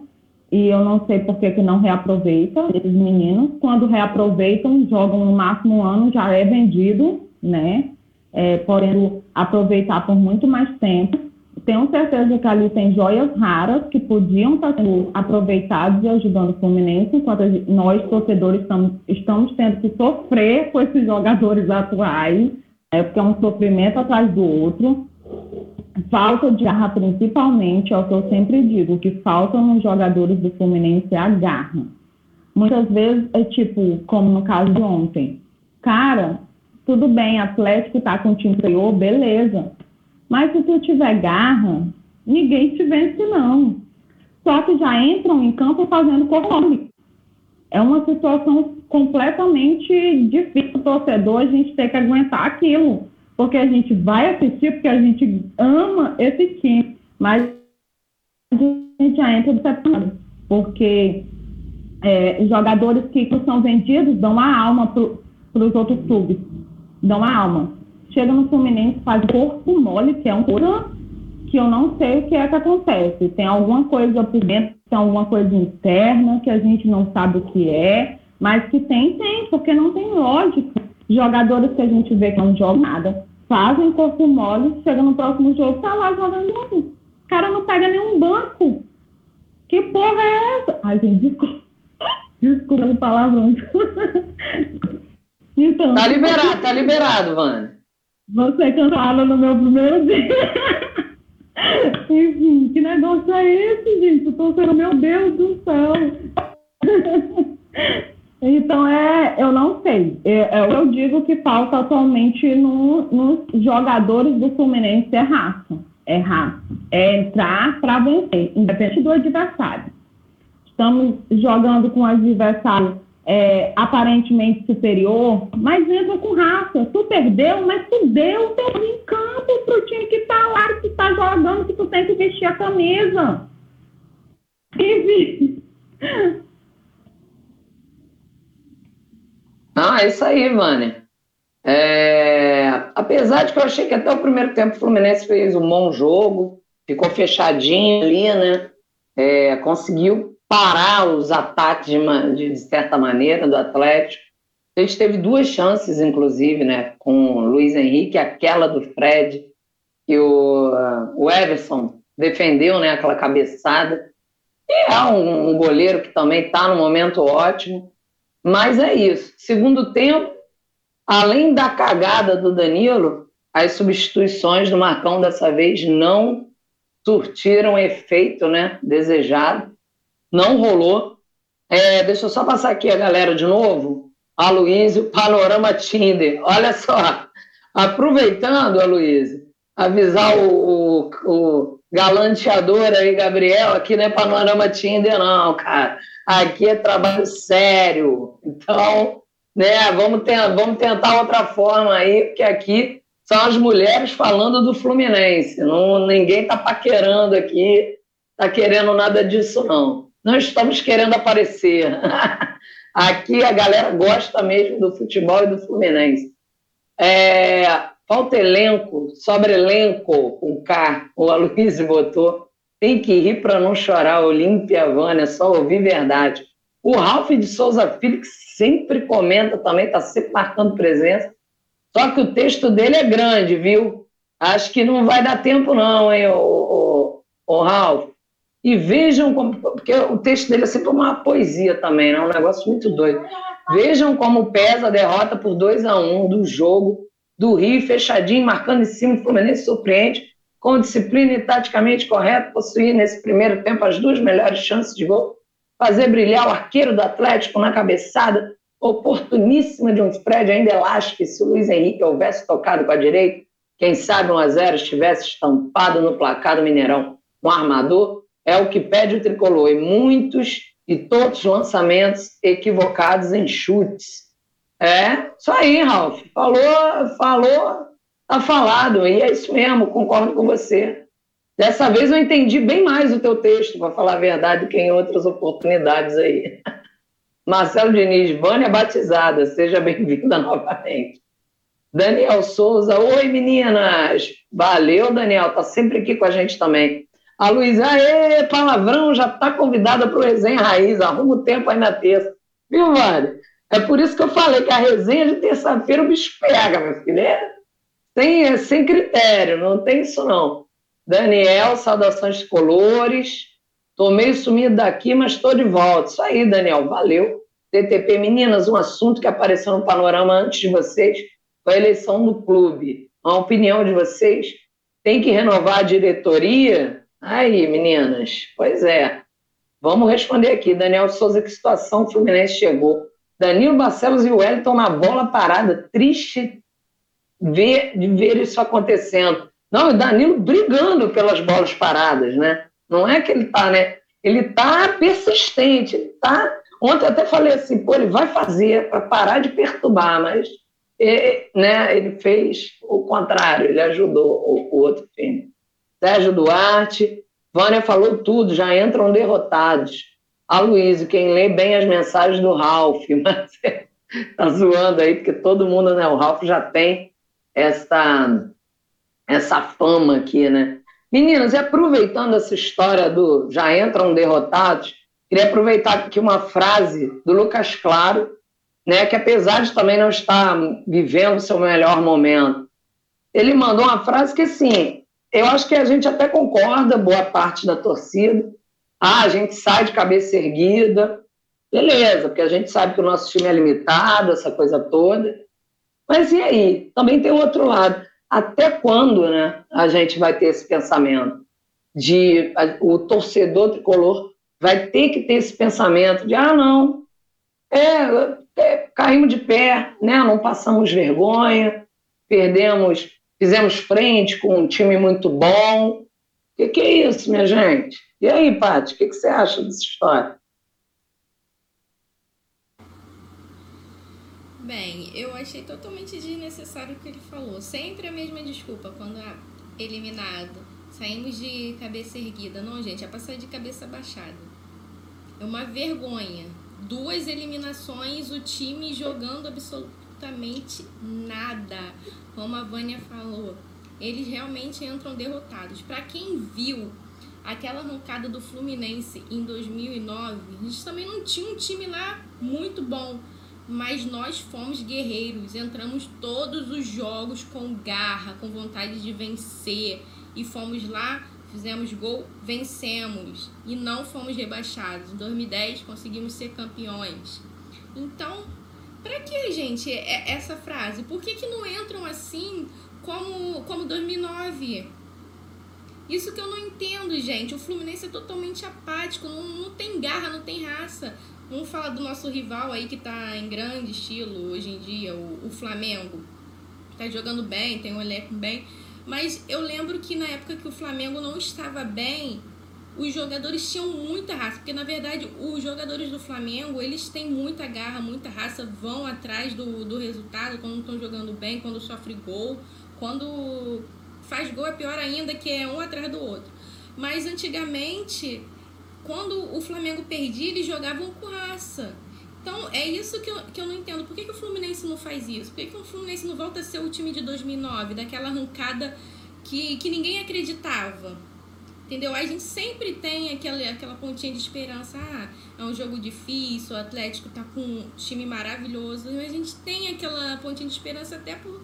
[SPEAKER 4] e eu não sei por que, que não reaproveita esses meninos. Quando reaproveitam, jogam no máximo um ano, já é vendido, né? É, podendo aproveitar por muito mais tempo. Tenho certeza que ali tem joias raras que podiam estar sendo aproveitadas e ajudando o Fluminense, enquanto nós, torcedores, estamos, estamos tendo que sofrer com esses jogadores atuais, é, porque é um sofrimento atrás do outro falta de garra, principalmente, é o que eu sempre digo, que falta nos jogadores do Fluminense é a garra. Muitas vezes é tipo, como no caso de ontem, cara, tudo bem, Atlético tá com o time superior, beleza. Mas se tu tiver garra, ninguém te vence, não. Só que já entram em campo fazendo conforme. É uma situação completamente difícil, torcedor, a gente ter que aguentar aquilo porque a gente vai assistir, porque a gente ama esse time, mas a gente já entra decepcionado, porque é, jogadores que são vendidos dão a alma para os outros clubes, dão a alma. Chega no Fluminense, faz corpo mole, que é um coisa que eu não sei o que é que acontece. Tem alguma coisa por dentro, tem alguma coisa interna que a gente não sabe o que é, mas que tem, tem, porque não tem lógica jogadores que a gente vê que não jogam nada, fazem corpo mole, chega no próximo jogo, tá lá jogando novo. O cara não pega nenhum banco. Que porra é essa? Ai, gente, desculpa. Desculpa o palavrão.
[SPEAKER 1] então, tá liberado, tá liberado, Vânia.
[SPEAKER 4] Você cancelada no meu primeiro dia. Enfim, que negócio é esse, gente? Eu tô sendo, meu Deus do céu. Então, é, eu não sei. É, é, eu digo que falta atualmente no, nos jogadores do Fluminense é raça. É raça. É entrar para vencer, independente do adversário. Estamos jogando com um adversário é, aparentemente superior, mas entra com raça. Tu perdeu, mas tu deu teu em pro time que tá lá, que tá jogando, que tu tem que vestir a camisa. Enfim.
[SPEAKER 1] Não, é isso aí, Vânia. É, apesar de que eu achei que até o primeiro tempo o Fluminense fez um bom jogo, ficou fechadinho ali, né? É, conseguiu parar os ataques de, de, de, certa maneira do Atlético. A gente teve duas chances, inclusive, né? Com o Luiz Henrique, aquela do Fred, que o, o Everson defendeu, né? Aquela cabeçada. E é um, um goleiro que também está no momento ótimo. Mas é isso. Segundo tempo, além da cagada do Danilo, as substituições do Marcão dessa vez não surtiram efeito né, desejado. Não rolou. É, deixa eu só passar aqui a galera de novo. Aloysio, Panorama Tinder. Olha só, aproveitando, Aloysio, avisar o, o, o galanteador aí, Gabriel, aqui não é Panorama Tinder, não, cara. Aqui é trabalho sério. Então, né, vamos, ter, vamos tentar outra forma aí, porque aqui são as mulheres falando do Fluminense. Não, ninguém está paquerando aqui, está querendo nada disso, não. Não estamos querendo aparecer. Aqui a galera gosta mesmo do futebol e do Fluminense. É, falta elenco, sobre elenco, com K, o Aloysio botou. Tem que rir para não chorar, Olímpia Vânia, só ouvir verdade. O Ralf de Souza Filho, que sempre comenta também, está sempre marcando presença. Só que o texto dele é grande, viu? Acho que não vai dar tempo, não, hein, o, o, o Ralf. E vejam como. Porque o texto dele é sempre uma poesia também, né? Um negócio muito doido. Vejam como pesa a derrota por 2 a 1 um do jogo do Rio, fechadinho, marcando em cima, o Fluminense surpreende, com disciplina e taticamente correto, possuir nesse primeiro tempo as duas melhores chances de gol, fazer brilhar o arqueiro do Atlético na cabeçada oportuníssima de um spread ainda elástico, se o Luiz Henrique houvesse tocado com a direita, quem sabe um a 0 estivesse estampado no placar do Mineirão. Um armador é o que pede o tricolor. E muitos e todos lançamentos equivocados em chutes. É, isso aí, Ralf. Falou, falou, tá falado. E é isso mesmo, concordo com você. Dessa vez eu entendi bem mais o teu texto, para falar a verdade, que em outras oportunidades aí. Marcelo Diniz, Vânia batizada, seja bem-vinda novamente. Daniel Souza, oi meninas! Valeu, Daniel, tá sempre aqui com a gente também. A Luísa, aê, palavrão, já está convidada para o Resenha Raiz, arruma o tempo aí na terça. Viu, Vale? É por isso que eu falei que a resenha de terça-feira o bicho pega, meu filho. É sem, sem critério, não tem isso não. Daniel, saudações colores. Tô meio sumido daqui, mas estou de volta. Isso aí, Daniel, valeu. TTP, meninas, um assunto que apareceu no panorama antes de vocês foi a eleição do clube. A opinião de vocês tem que renovar a diretoria? Aí, meninas, pois é. Vamos responder aqui. Daniel Souza, que situação o Fluminense chegou? Danilo Barcelos e Wellington na bola parada. Triste ver, ver isso acontecendo. Não, o Danilo brigando pelas bolas paradas, né? Não é que ele tá, né? Ele tá persistente, ele tá. Ontem eu até falei assim, pô, ele vai fazer para parar de perturbar, mas ele, né, ele fez o contrário, ele ajudou o, o outro time. Sérgio Duarte, Vânia falou tudo, já entram derrotados. A Luísa, quem lê bem as mensagens do Ralph, mas tá zoando aí, porque todo mundo, né? O Ralph já tem essa, essa fama aqui, né? Meninas, e aproveitando essa história do já entram derrotados, queria aproveitar aqui uma frase do Lucas Claro, né, que apesar de também não estar vivendo o seu melhor momento, ele mandou uma frase que, assim, eu acho que a gente até concorda, boa parte da torcida. Ah, a gente sai de cabeça erguida, beleza, porque a gente sabe que o nosso time é limitado, essa coisa toda. Mas e aí? Também tem outro lado. Até quando né, a gente vai ter esse pensamento? De a, o torcedor tricolor vai ter que ter esse pensamento de ah, não, é, é, caímos de pé, né, não passamos vergonha, perdemos fizemos frente com um time muito bom. O que, que, é isso, minha gente? E aí, Paty, o que, que você acha dessa história?
[SPEAKER 2] Bem, eu achei totalmente desnecessário o que ele falou. Sempre a mesma desculpa quando é eliminado. Saímos de cabeça erguida. Não, gente, é passar de cabeça baixada. É uma vergonha. Duas eliminações, o time jogando absolutamente nada como a Vânia falou, eles realmente entram derrotados. Para quem viu aquela arrancada do Fluminense em 2009, a gente também não tinha um time lá muito bom. Mas nós fomos guerreiros, entramos todos os jogos com garra, com vontade de vencer e fomos lá, fizemos gol, vencemos e não fomos rebaixados. Em 2010 conseguimos ser campeões. Então, para que, gente, é, essa frase? Por que, que não entram assim como, como 2009? Isso que eu não entendo, gente. O Fluminense é totalmente apático, não, não tem garra, não tem raça. Vamos falar do nosso rival aí que tá em grande estilo hoje em dia, o, o Flamengo. Tá jogando bem, tem um elenco bem. Mas eu lembro que na época que o Flamengo não estava bem, os jogadores tinham muita raça. Porque na verdade os jogadores do Flamengo, eles têm muita garra, muita raça, vão atrás do, do resultado quando estão jogando bem, quando sofre gol. Quando faz gol é pior ainda, que é um atrás do outro. Mas antigamente quando o Flamengo perdia, eles jogavam com raça. Então, é isso que eu, que eu não entendo. Por que, que o Fluminense não faz isso? Por que, que o Fluminense não volta a ser o time de 2009, daquela arrancada que, que ninguém acreditava? Entendeu? A gente sempre tem aquela, aquela pontinha de esperança. Ah, é um jogo difícil, o Atlético tá com um time maravilhoso. Mas a gente tem aquela pontinha de esperança até por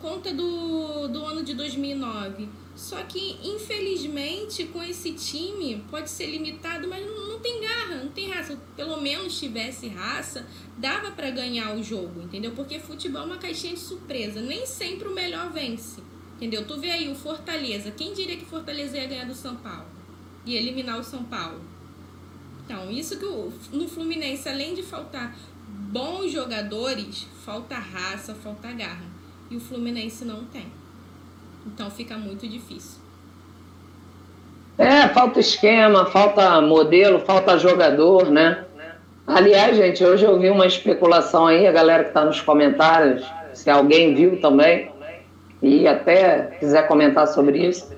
[SPEAKER 2] conta do, do ano de 2009. Só que, infelizmente, com esse time, pode ser limitado, mas não, não tem garra, não tem raça. Pelo menos tivesse raça, dava para ganhar o jogo, entendeu? Porque futebol é uma caixinha de surpresa. Nem sempre o melhor vence, entendeu? Tu vê aí o Fortaleza. Quem diria que Fortaleza ia ganhar do São Paulo? E eliminar o São Paulo? Então, isso que o, no Fluminense, além de faltar bons jogadores, falta raça, falta garra. E o Fluminense não tem. Então fica muito difícil.
[SPEAKER 1] É, falta esquema, falta modelo, falta jogador, né? Aliás, gente, hoje eu vi uma especulação aí, a galera que está nos comentários, se alguém viu também, e até quiser comentar sobre isso,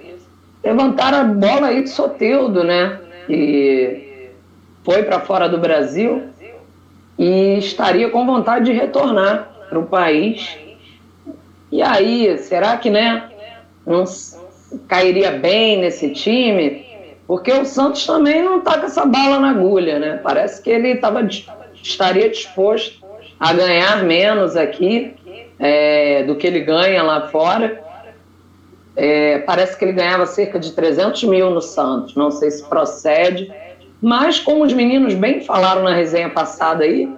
[SPEAKER 1] levantaram a bola aí de Soteudo, né? Que foi para fora do Brasil e estaria com vontade de retornar para o país. E aí, será que, né? Não cairia bem nesse time, porque o Santos também não está com essa bala na agulha, né? Parece que ele tava, estaria disposto a ganhar menos aqui é, do que ele ganha lá fora. É, parece que ele ganhava cerca de 300 mil no Santos, não sei se procede, mas como os meninos bem falaram na resenha passada aí,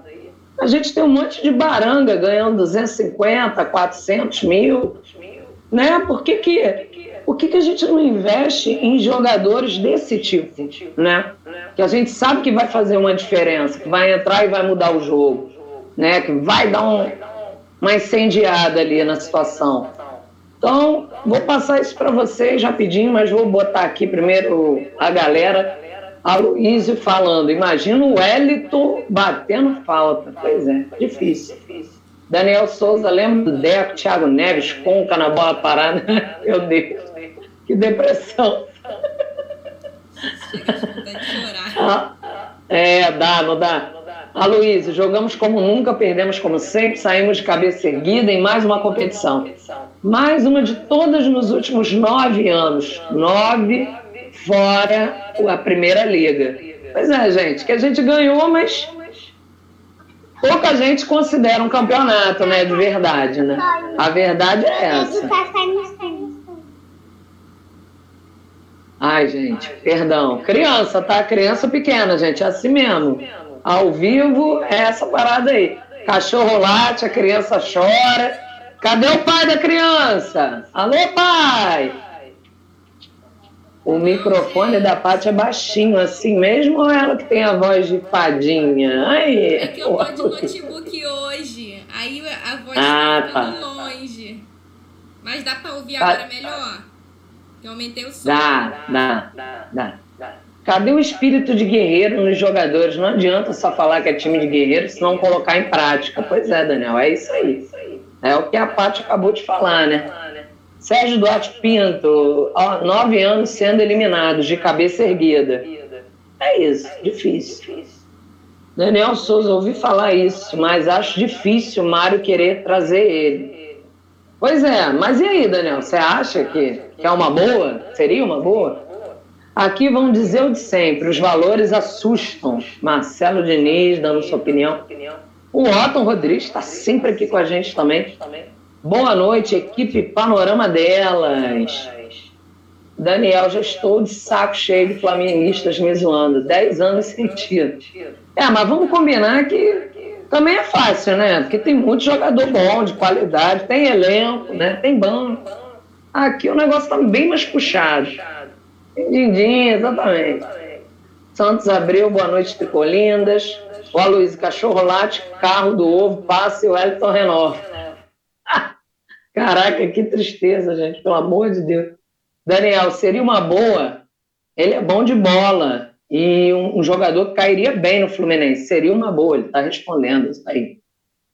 [SPEAKER 1] a gente tem um monte de baranga ganhando 250, 400 mil, né? Por que, que, por que, que a gente não investe em jogadores desse tipo? Né? Que a gente sabe que vai fazer uma diferença, que vai entrar e vai mudar o jogo, né? que vai dar um, uma incendiada ali na situação. Então, vou passar isso para vocês rapidinho, mas vou botar aqui primeiro a galera. A Luísio falando, imagina o Wellington batendo falta. Pois é, difícil. Daniel Souza, lembra do Deco, Thiago Neves, Conca na bola parada? Meu Deus, que depressão. ah, é, dá, não dá. Aloysio, jogamos como nunca, perdemos como sempre, saímos de cabeça erguida em mais uma competição. Mais uma de todas nos últimos nove anos. Nove fora a primeira liga. Pois é, gente, que a gente ganhou, mas pouca gente considera um campeonato, né, de verdade, né? A verdade é essa. Ai, gente, perdão. Criança, tá? Criança pequena, gente, é assim mesmo. Ao vivo é essa parada aí. Cachorro late, a criança chora. Cadê o pai da criança? Alô, pai! O microfone da Paty é baixinho, assim mesmo, ou ela que tem a voz de fadinha?
[SPEAKER 2] Ai, é que eu tô de notebook hoje, aí a voz ah, tá longe. Mas dá pra ouvir agora melhor? Eu aumentei o som.
[SPEAKER 1] Dá, dá, dá, dá. Cadê o espírito de guerreiro nos jogadores? Não adianta só falar que é time de guerreiro, se não colocar em prática. Pois é, Daniel, é isso aí. É o que a Paty acabou de falar, né? Sérgio Duarte Pinto, nove anos sendo eliminados de cabeça erguida. É isso, difícil. Daniel Souza, ouvi falar isso, mas acho difícil o Mário querer trazer ele. Pois é, mas e aí, Daniel? Você acha que, que é uma boa? Seria uma boa? Aqui vão dizer o de sempre: os valores assustam. Marcelo Diniz, dando sua opinião. O Otton Rodrigues está sempre aqui com a gente também. Boa noite, equipe Panorama delas. Daniel, já estou de saco cheio de flamenguistas me zoando. Dez anos sentido. É, mas vamos combinar que também é fácil, né? Porque tem muito jogador bom, de qualidade, tem elenco, né? Tem banco. Aqui o negócio está bem mais puxado. Dindim, exatamente. Santos Abreu, boa noite, Tricolindas. O Aloysio Cachorro Late, carro do ovo, passe o Elton Renova. Caraca, que tristeza, gente, pelo amor de Deus. Daniel, seria uma boa. Ele é bom de bola e um, um jogador que cairia bem no Fluminense. Seria uma boa, ele está respondendo isso aí.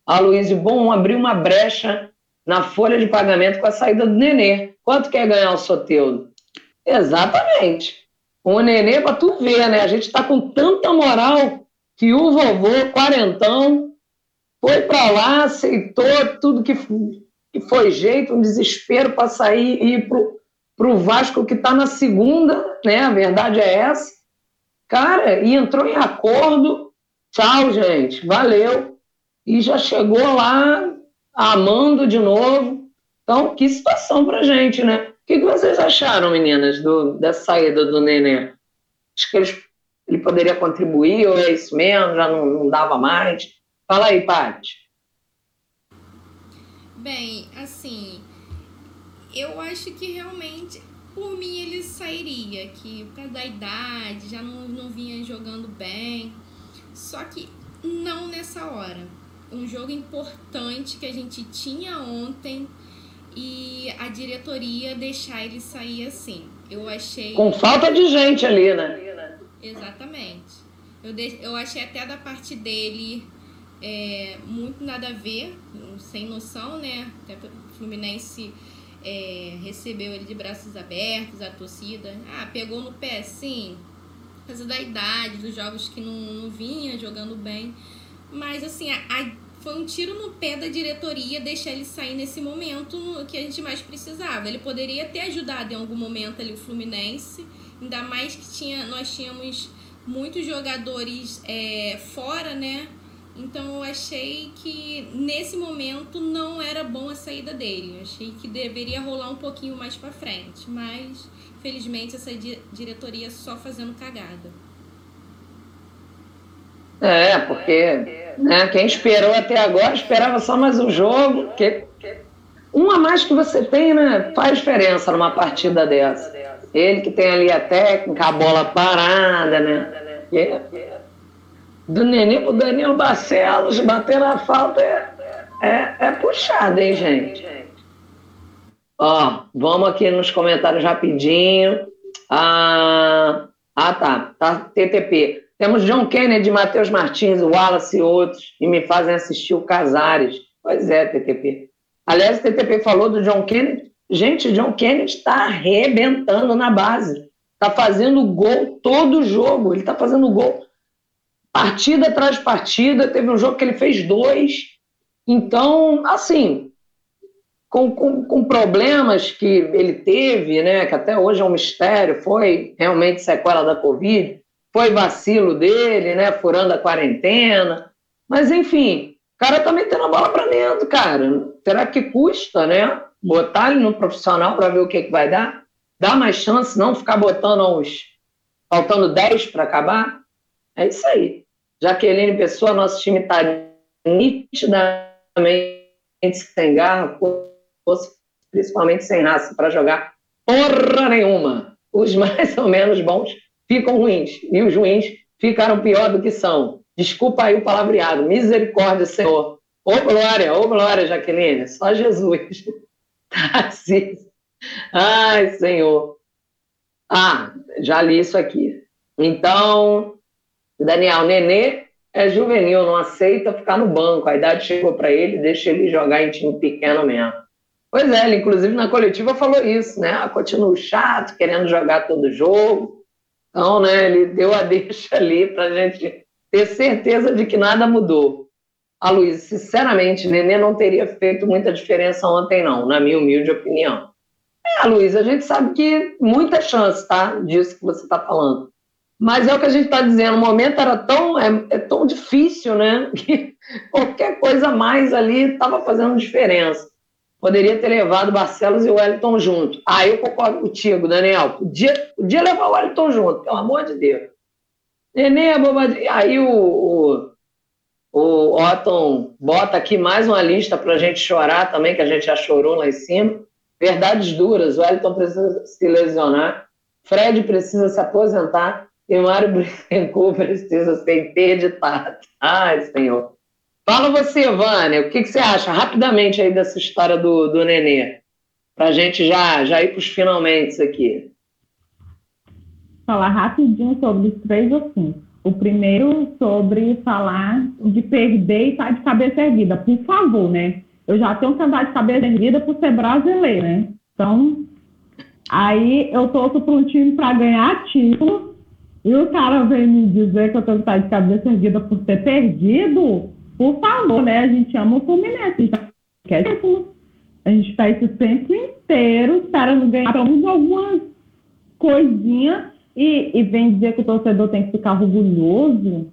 [SPEAKER 1] Aloysio, bom, abriu uma brecha na folha de pagamento com a saída do Nenê. Quanto quer ganhar o Soteudo? Exatamente. O Nenê, para tu ver, né? A gente está com tanta moral que o vovô, quarentão, foi para lá, aceitou tudo que, foi jeito, um desespero para sair e ir para o Vasco, que está na segunda, né? A verdade é essa. Cara, e entrou em acordo. Tchau, gente. Valeu. E já chegou lá amando de novo. Então, que situação para gente, né? O que, que vocês acharam, meninas, do, da saída do Nenê? Acho que eles ele poderia contribuir, ou é isso mesmo, já não, não dava mais? Fala aí, Paty.
[SPEAKER 2] Bem, assim, eu acho que realmente, por mim, ele sairia, que por causa da idade, já não, não vinha jogando bem. Só que não nessa hora. Um jogo importante que a gente tinha ontem e a diretoria deixar ele sair assim. Eu achei.
[SPEAKER 1] Com falta de gente ali, né?
[SPEAKER 2] Exatamente. Eu, de, eu achei até da parte dele é, muito nada a ver, sem noção, né? Até o Fluminense é, recebeu ele de braços abertos, a torcida. Ah, pegou no pé, sim. Causa da idade, dos jogos que não, não vinha jogando bem. Mas, assim, a, a, foi um tiro no pé da diretoria deixar ele sair nesse momento que a gente mais precisava. Ele poderia ter ajudado em algum momento ali o Fluminense Ainda mais que tinha, nós tínhamos muitos jogadores é, fora, né? Então eu achei que nesse momento não era bom a saída dele. Eu achei que deveria rolar um pouquinho mais para frente, mas felizmente essa di diretoria só fazendo cagada.
[SPEAKER 1] É, porque né, quem esperou até agora esperava só mais um jogo, porque um a mais que você tem, né, faz diferença numa partida dessa. Ele que tem ali a técnica, a bola parada, né? Yeah. Do Nenê pro Danilo Barcelos, bater na falta é, é, é puxado, hein, gente? Ó, vamos aqui nos comentários rapidinho. Ah, ah tá, tá TTP. Temos John Kennedy, Matheus Martins, Wallace e outros, e me fazem assistir o Casares. Pois é, TTP. Aliás, o TTP falou do John Kennedy. Gente, John Kennedy está arrebentando na base. Está fazendo gol todo jogo. Ele está fazendo gol partida atrás partida. Teve um jogo que ele fez dois. Então, assim, com, com, com, problemas que ele teve, né, que até hoje é um mistério, foi realmente sequela da Covid, foi vacilo dele, né, furando a quarentena. Mas, enfim, o cara tá metendo a bola para dentro, cara. Será que custa, né? botar ele no profissional para ver o que, que vai dar, dar mais chance, não ficar botando uns. faltando 10 para acabar. É isso aí. Jaqueline Pessoa, nosso time está nitidamente sem garra, principalmente sem raça para jogar porra nenhuma. Os mais ou menos bons ficam ruins e os ruins ficaram pior do que são. Desculpa aí o palavreado. Misericórdia, Senhor. Ô glória, ô glória, Jaqueline. Só Jesus. Tarcísio. Ai, Senhor. Ah, já li isso aqui. Então, Daniel, Nenê é juvenil, não aceita ficar no banco. A idade chegou para ele, deixa ele jogar em time pequeno mesmo. Pois é, ele inclusive na coletiva falou isso, né? Ah, continua chato, querendo jogar todo jogo. Então, né, ele deu a deixa ali para a gente ter certeza de que nada mudou. A Luísa, sinceramente, Nenê não teria feito muita diferença ontem, não, na minha humilde opinião. É, Luísa, a gente sabe que muita chance, tá? Disso que você está falando. Mas é o que a gente está dizendo, o momento era tão, é, é, tão difícil, né? Que qualquer coisa mais ali estava fazendo diferença. Poderia ter levado Barcelos e o Wellington junto. Ah, eu concordo contigo, Daniel. Podia, podia levar o Wellington junto, pelo amor de Deus. Nenê, bobadinha. Aí o, o, o Otton bota aqui mais uma lista para a gente chorar também, que a gente já chorou lá em cima. Verdades duras, o Wellington precisa se lesionar, Fred precisa se aposentar e Mário Bittencourt precisa ser interditado. Ai, senhor. Fala você, Vânia, o que, que, você acha rapidamente aí dessa história do, do Nenê? Para a gente já, já ir para os finalmente aqui.
[SPEAKER 4] Falar rapidinho sobre os três assuntos. O primeiro sobre falar de perder e estar tá de cabeça erguida. Por favor, né? Eu já tenho que andar de cabeça erguida por ser brasileira, né? Então, aí eu torço para um time para ganhar título e o cara vem me dizer que eu tenho que estar de cabeça erguida por ter perdido. Por favor, né? A gente ama o Fluminense, a gente quer. A gente está esse tempo inteiro esperando ganhar menos algumas coisinhas e, e vem dizer que o torcedor tem que ficar orgulhoso.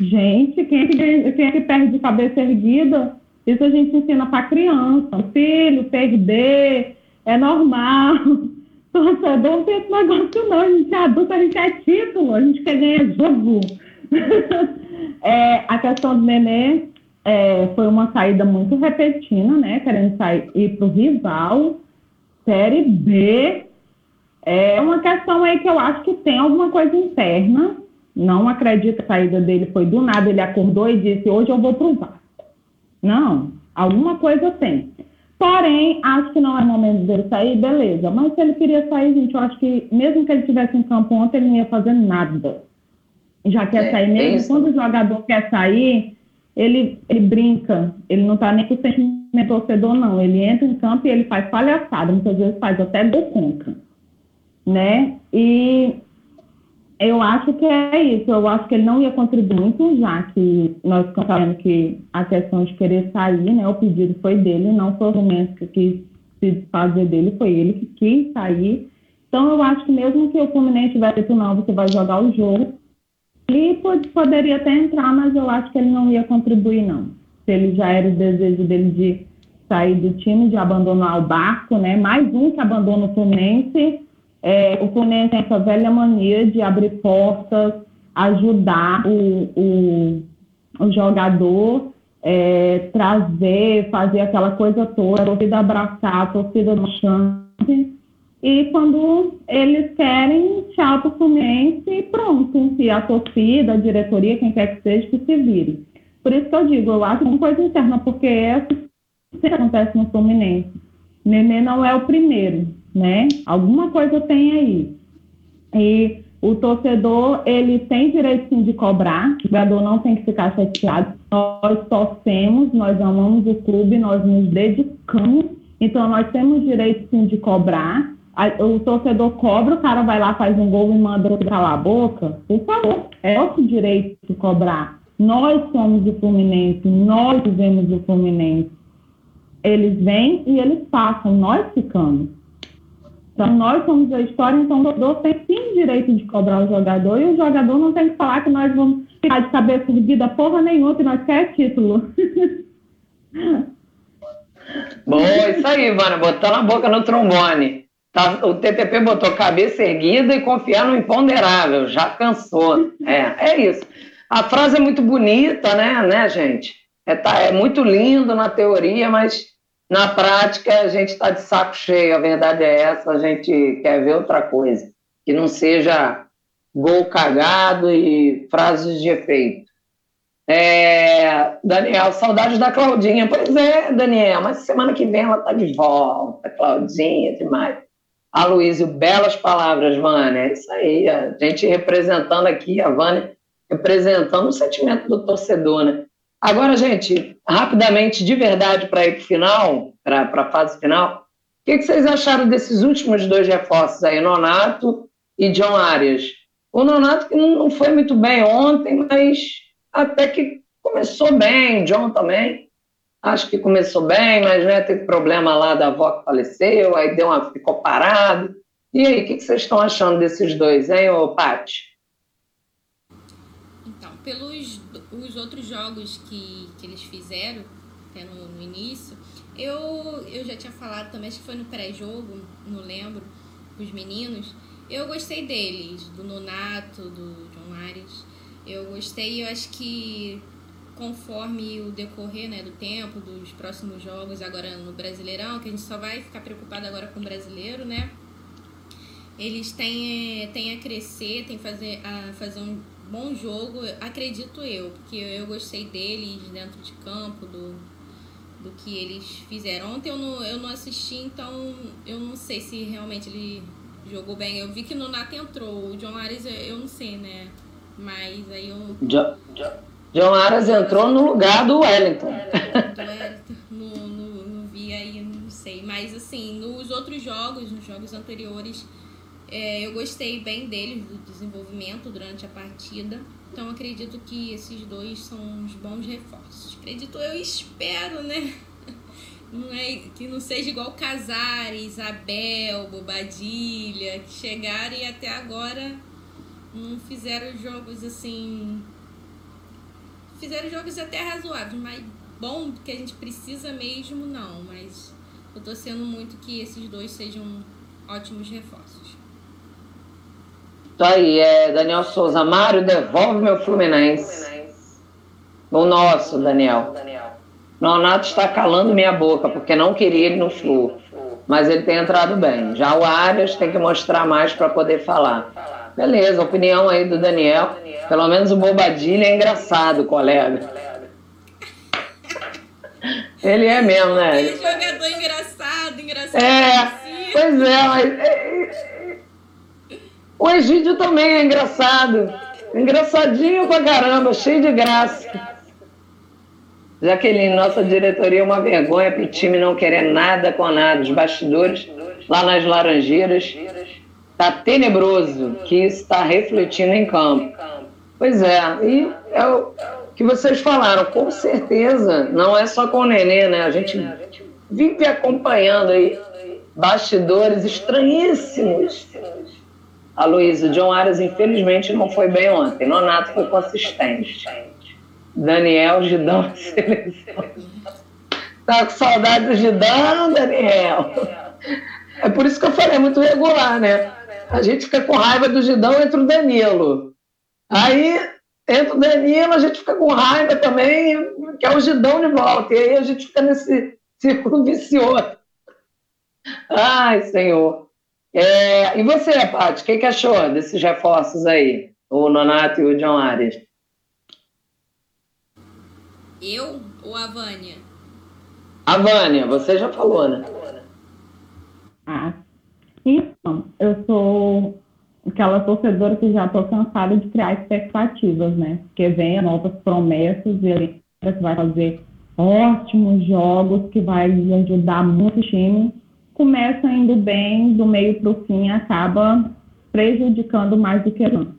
[SPEAKER 4] Gente, quem é que, quem é que perde de cabeça erguida? Isso a gente ensina para criança. Filho, perder é normal. Torcedor não tem esse negócio, não. A gente é adulto, a gente quer título, a gente quer ganhar jogo. é, a questão do Nenê é, foi uma saída muito repentina, né? Querendo sair, ir para o rival. Série B, é uma questão aí que eu acho que tem alguma coisa interna. Não acredito que a saída dele foi do nada, ele acordou e disse, hoje eu vou provar. Não, alguma coisa tem. Porém, acho que não é momento dele sair, beleza. Mas se ele queria sair, gente, eu acho que mesmo que ele estivesse em campo ontem, ele não ia fazer nada. Já quer é, sair mesmo. É quando o jogador quer sair, ele, ele brinca. Ele não está nem com o sentimento torcedor, não. Ele entra em campo e ele faz palhaçada. Muitas vezes faz até gol contra né? E eu acho que é isso. Eu acho que ele não ia contribuir muito, já que nós estamos que a questão de querer sair, né? O pedido foi dele, não foi o Fluminense que quis se desfazer dele, foi ele que quis sair. Então, eu acho que mesmo que o Fluminense tivesse dito, não, você vai jogar o jogo, ele poderia até entrar, mas eu acho que ele não ia contribuir, não. Se ele já era o desejo dele de sair do time, de abandonar o barco, né? Mais um que abandona o Fluminense, é, o Fluminense tem essa velha mania de abrir portas, ajudar o, o, o jogador, é, trazer, fazer aquela coisa toda, a torcida abraçar, a torcida no chance. E quando eles querem, tchau o Fluminense e pronto. E a torcida, a diretoria, quem quer que seja, que se vire. Por isso que eu digo, eu acho uma coisa interna, porque essa que acontece no Fluminense. Nenê não é o primeiro né? Alguma coisa tem aí. E o torcedor, ele tem direito sim de cobrar, o jogador não tem que ficar chateado. Nós torcemos, nós amamos o clube, nós nos dedicamos, então nós temos direito sim de cobrar. O torcedor cobra, o cara vai lá, faz um gol e manda outro calar a boca. Por favor, é nosso direito de cobrar. Nós somos o Fluminense, nós vivemos o Fluminense. Eles vêm e eles passam, nós ficamos. Então, nós somos a história, então o jogador tem sim direito de cobrar o jogador, e o jogador não tem que falar que nós vamos ficar de cabeça erguida porra nenhuma, que nós quer título.
[SPEAKER 1] Bom, isso aí, mano, botou na boca no trombone. Tá, o TTP botou cabeça erguida e confiar no imponderável, já cansou. É, é isso. A frase é muito bonita, né, né, gente? É, tá, é muito lindo na teoria, mas na prática, a gente está de saco cheio, a verdade é essa, a gente quer ver outra coisa, que não seja gol cagado e frases de efeito. É, Daniel, saudades da Claudinha. Pois é, Daniel, mas semana que vem ela está de volta, Claudinha, demais. A Luísio, belas palavras, Vânia. É isso aí, a gente representando aqui, a Vânia representando o sentimento do torcedor, né? Agora, gente, rapidamente, de verdade, para ir para o final, para a fase final, o que, que, vocês acharam desses últimos dois reforços aí, Nonato e John Arias? O Nonato que não foi muito bem ontem, mas até que começou bem, John também. Acho que começou bem, mas né, teve problema lá da avó que faleceu, aí deu uma, ficou parado. E aí, o que, que vocês estão achando desses dois, hein, ô Paty?
[SPEAKER 2] pelos os outros jogos que, que eles fizeram, até no, no início, eu, eu já tinha falado também, acho que foi no pré-jogo, não lembro, os meninos. Eu gostei deles, do Nonato, do John Ares. Eu gostei, eu acho que conforme o decorrer né, do tempo, dos próximos jogos, agora no Brasileirão, que a gente só vai ficar preocupado agora com o brasileiro, né? Eles têm, têm a crescer, têm fazer, a fazer um bom jogo, acredito eu, porque eu gostei deles dentro de campo, do, do que eles fizeram. Ontem eu não, eu não assisti, então eu não sei se realmente ele jogou bem. Eu vi que no Nath entrou, o John Ares eu não sei, né? Mas aí eu.
[SPEAKER 1] John, John Aras entrou no lugar do Wellington.
[SPEAKER 2] Do Wellington, não, não, não vi aí, não sei. Mas assim, nos outros jogos, nos jogos anteriores, é, eu gostei bem deles, do desenvolvimento durante a partida. Então acredito que esses dois são uns bons reforços. Acredito, eu espero, né? Não é, que não seja igual Casares, Abel, Bobadilha, que chegaram e até agora não fizeram jogos assim fizeram jogos até razoáveis, mas bom que a gente precisa mesmo, não. Mas eu tô sendo muito que esses dois sejam ótimos reforços.
[SPEAKER 1] Tá aí, é Daniel Souza. Mário, devolve meu Fluminense. O nosso, Daniel. Nonato está calando minha boca, porque não queria ele no Flu. Mas ele tem entrado bem. Já o Arias tem que mostrar mais para poder falar. Beleza, opinião aí do Daniel. Pelo menos o Bobadilha é engraçado, colega. Ele é mesmo, né?
[SPEAKER 2] Ele é jogador engraçado, engraçado.
[SPEAKER 1] É, pois é, mas. O Egídio também é engraçado. Engraçadinho pra caramba, cheio de graça. Jaqueline, nossa diretoria é uma vergonha pro time não querer nada com nada. Os bastidores lá nas Laranjeiras tá tenebroso que isso está refletindo em campo. Pois é, e é o que vocês falaram, com certeza, não é só com o Nenê, né? A gente vive acompanhando aí bastidores estranhíssimos. A Luísa, John Arias, infelizmente, não foi bem ontem. Nonato foi consistente. Daniel, Gidão, seleção. Tá com saudade do Gidão, Daniel? É por isso que eu falei, é muito regular, né? A gente fica com raiva do Gidão entre o Danilo. Aí entra o Danilo, a gente fica com raiva também, que é o Gidão de volta. E aí a gente fica nesse círculo vicioso. Ai, Senhor. É, e você, Paty, o que, que achou desses reforços aí? O Nonato e o John Arias?
[SPEAKER 2] Eu ou a Vânia?
[SPEAKER 1] A Vânia, você já falou, né?
[SPEAKER 4] Ah, então, eu sou aquela torcedora que já estou cansada de criar expectativas, né? Porque vem novas promessas e ele vai fazer ótimos jogos, que vai ajudar muito o time. Começa indo bem, do meio para o fim acaba prejudicando mais do que não.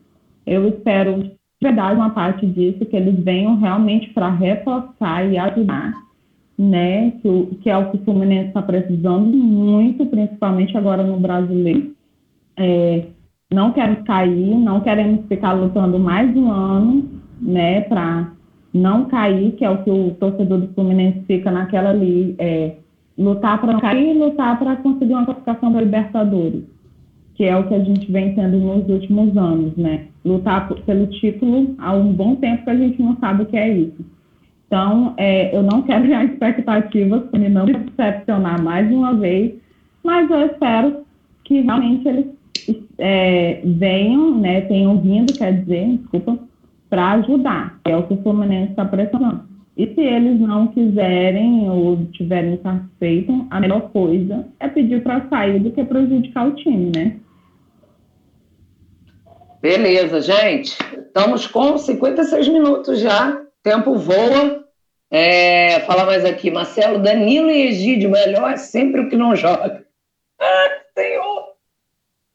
[SPEAKER 4] Eu espero, de verdade, uma parte disso, que eles venham realmente para reforçar e ajudar, né? Que, que, é o que o Fluminense está precisando muito, principalmente agora no brasileiro. É, não queremos cair, não queremos ficar lutando mais um ano, né, para não cair, que é o que o torcedor do Fluminense fica naquela ali, é, lutar para não cair e lutar para conseguir uma classificação da Libertadores, que é o que a gente vem tendo nos últimos anos, né? Lutar pelo título há um bom tempo que a gente não sabe o que é isso. Então, é, eu não quero criar expectativas para me não decepcionar mais uma vez, mas eu espero que realmente eles é, venham, né, tenham vindo, quer dizer, desculpa, para ajudar, é o que o Fluminense está pressionando. E se eles não quiserem ou tiverem satisfeitos, a melhor coisa é pedir para sair do que prejudicar o time, né?
[SPEAKER 1] Beleza, gente. Estamos com 56 minutos já. Tempo voa. É, falar mais aqui. Marcelo, Danilo e Egídio, melhor é sempre o que não joga.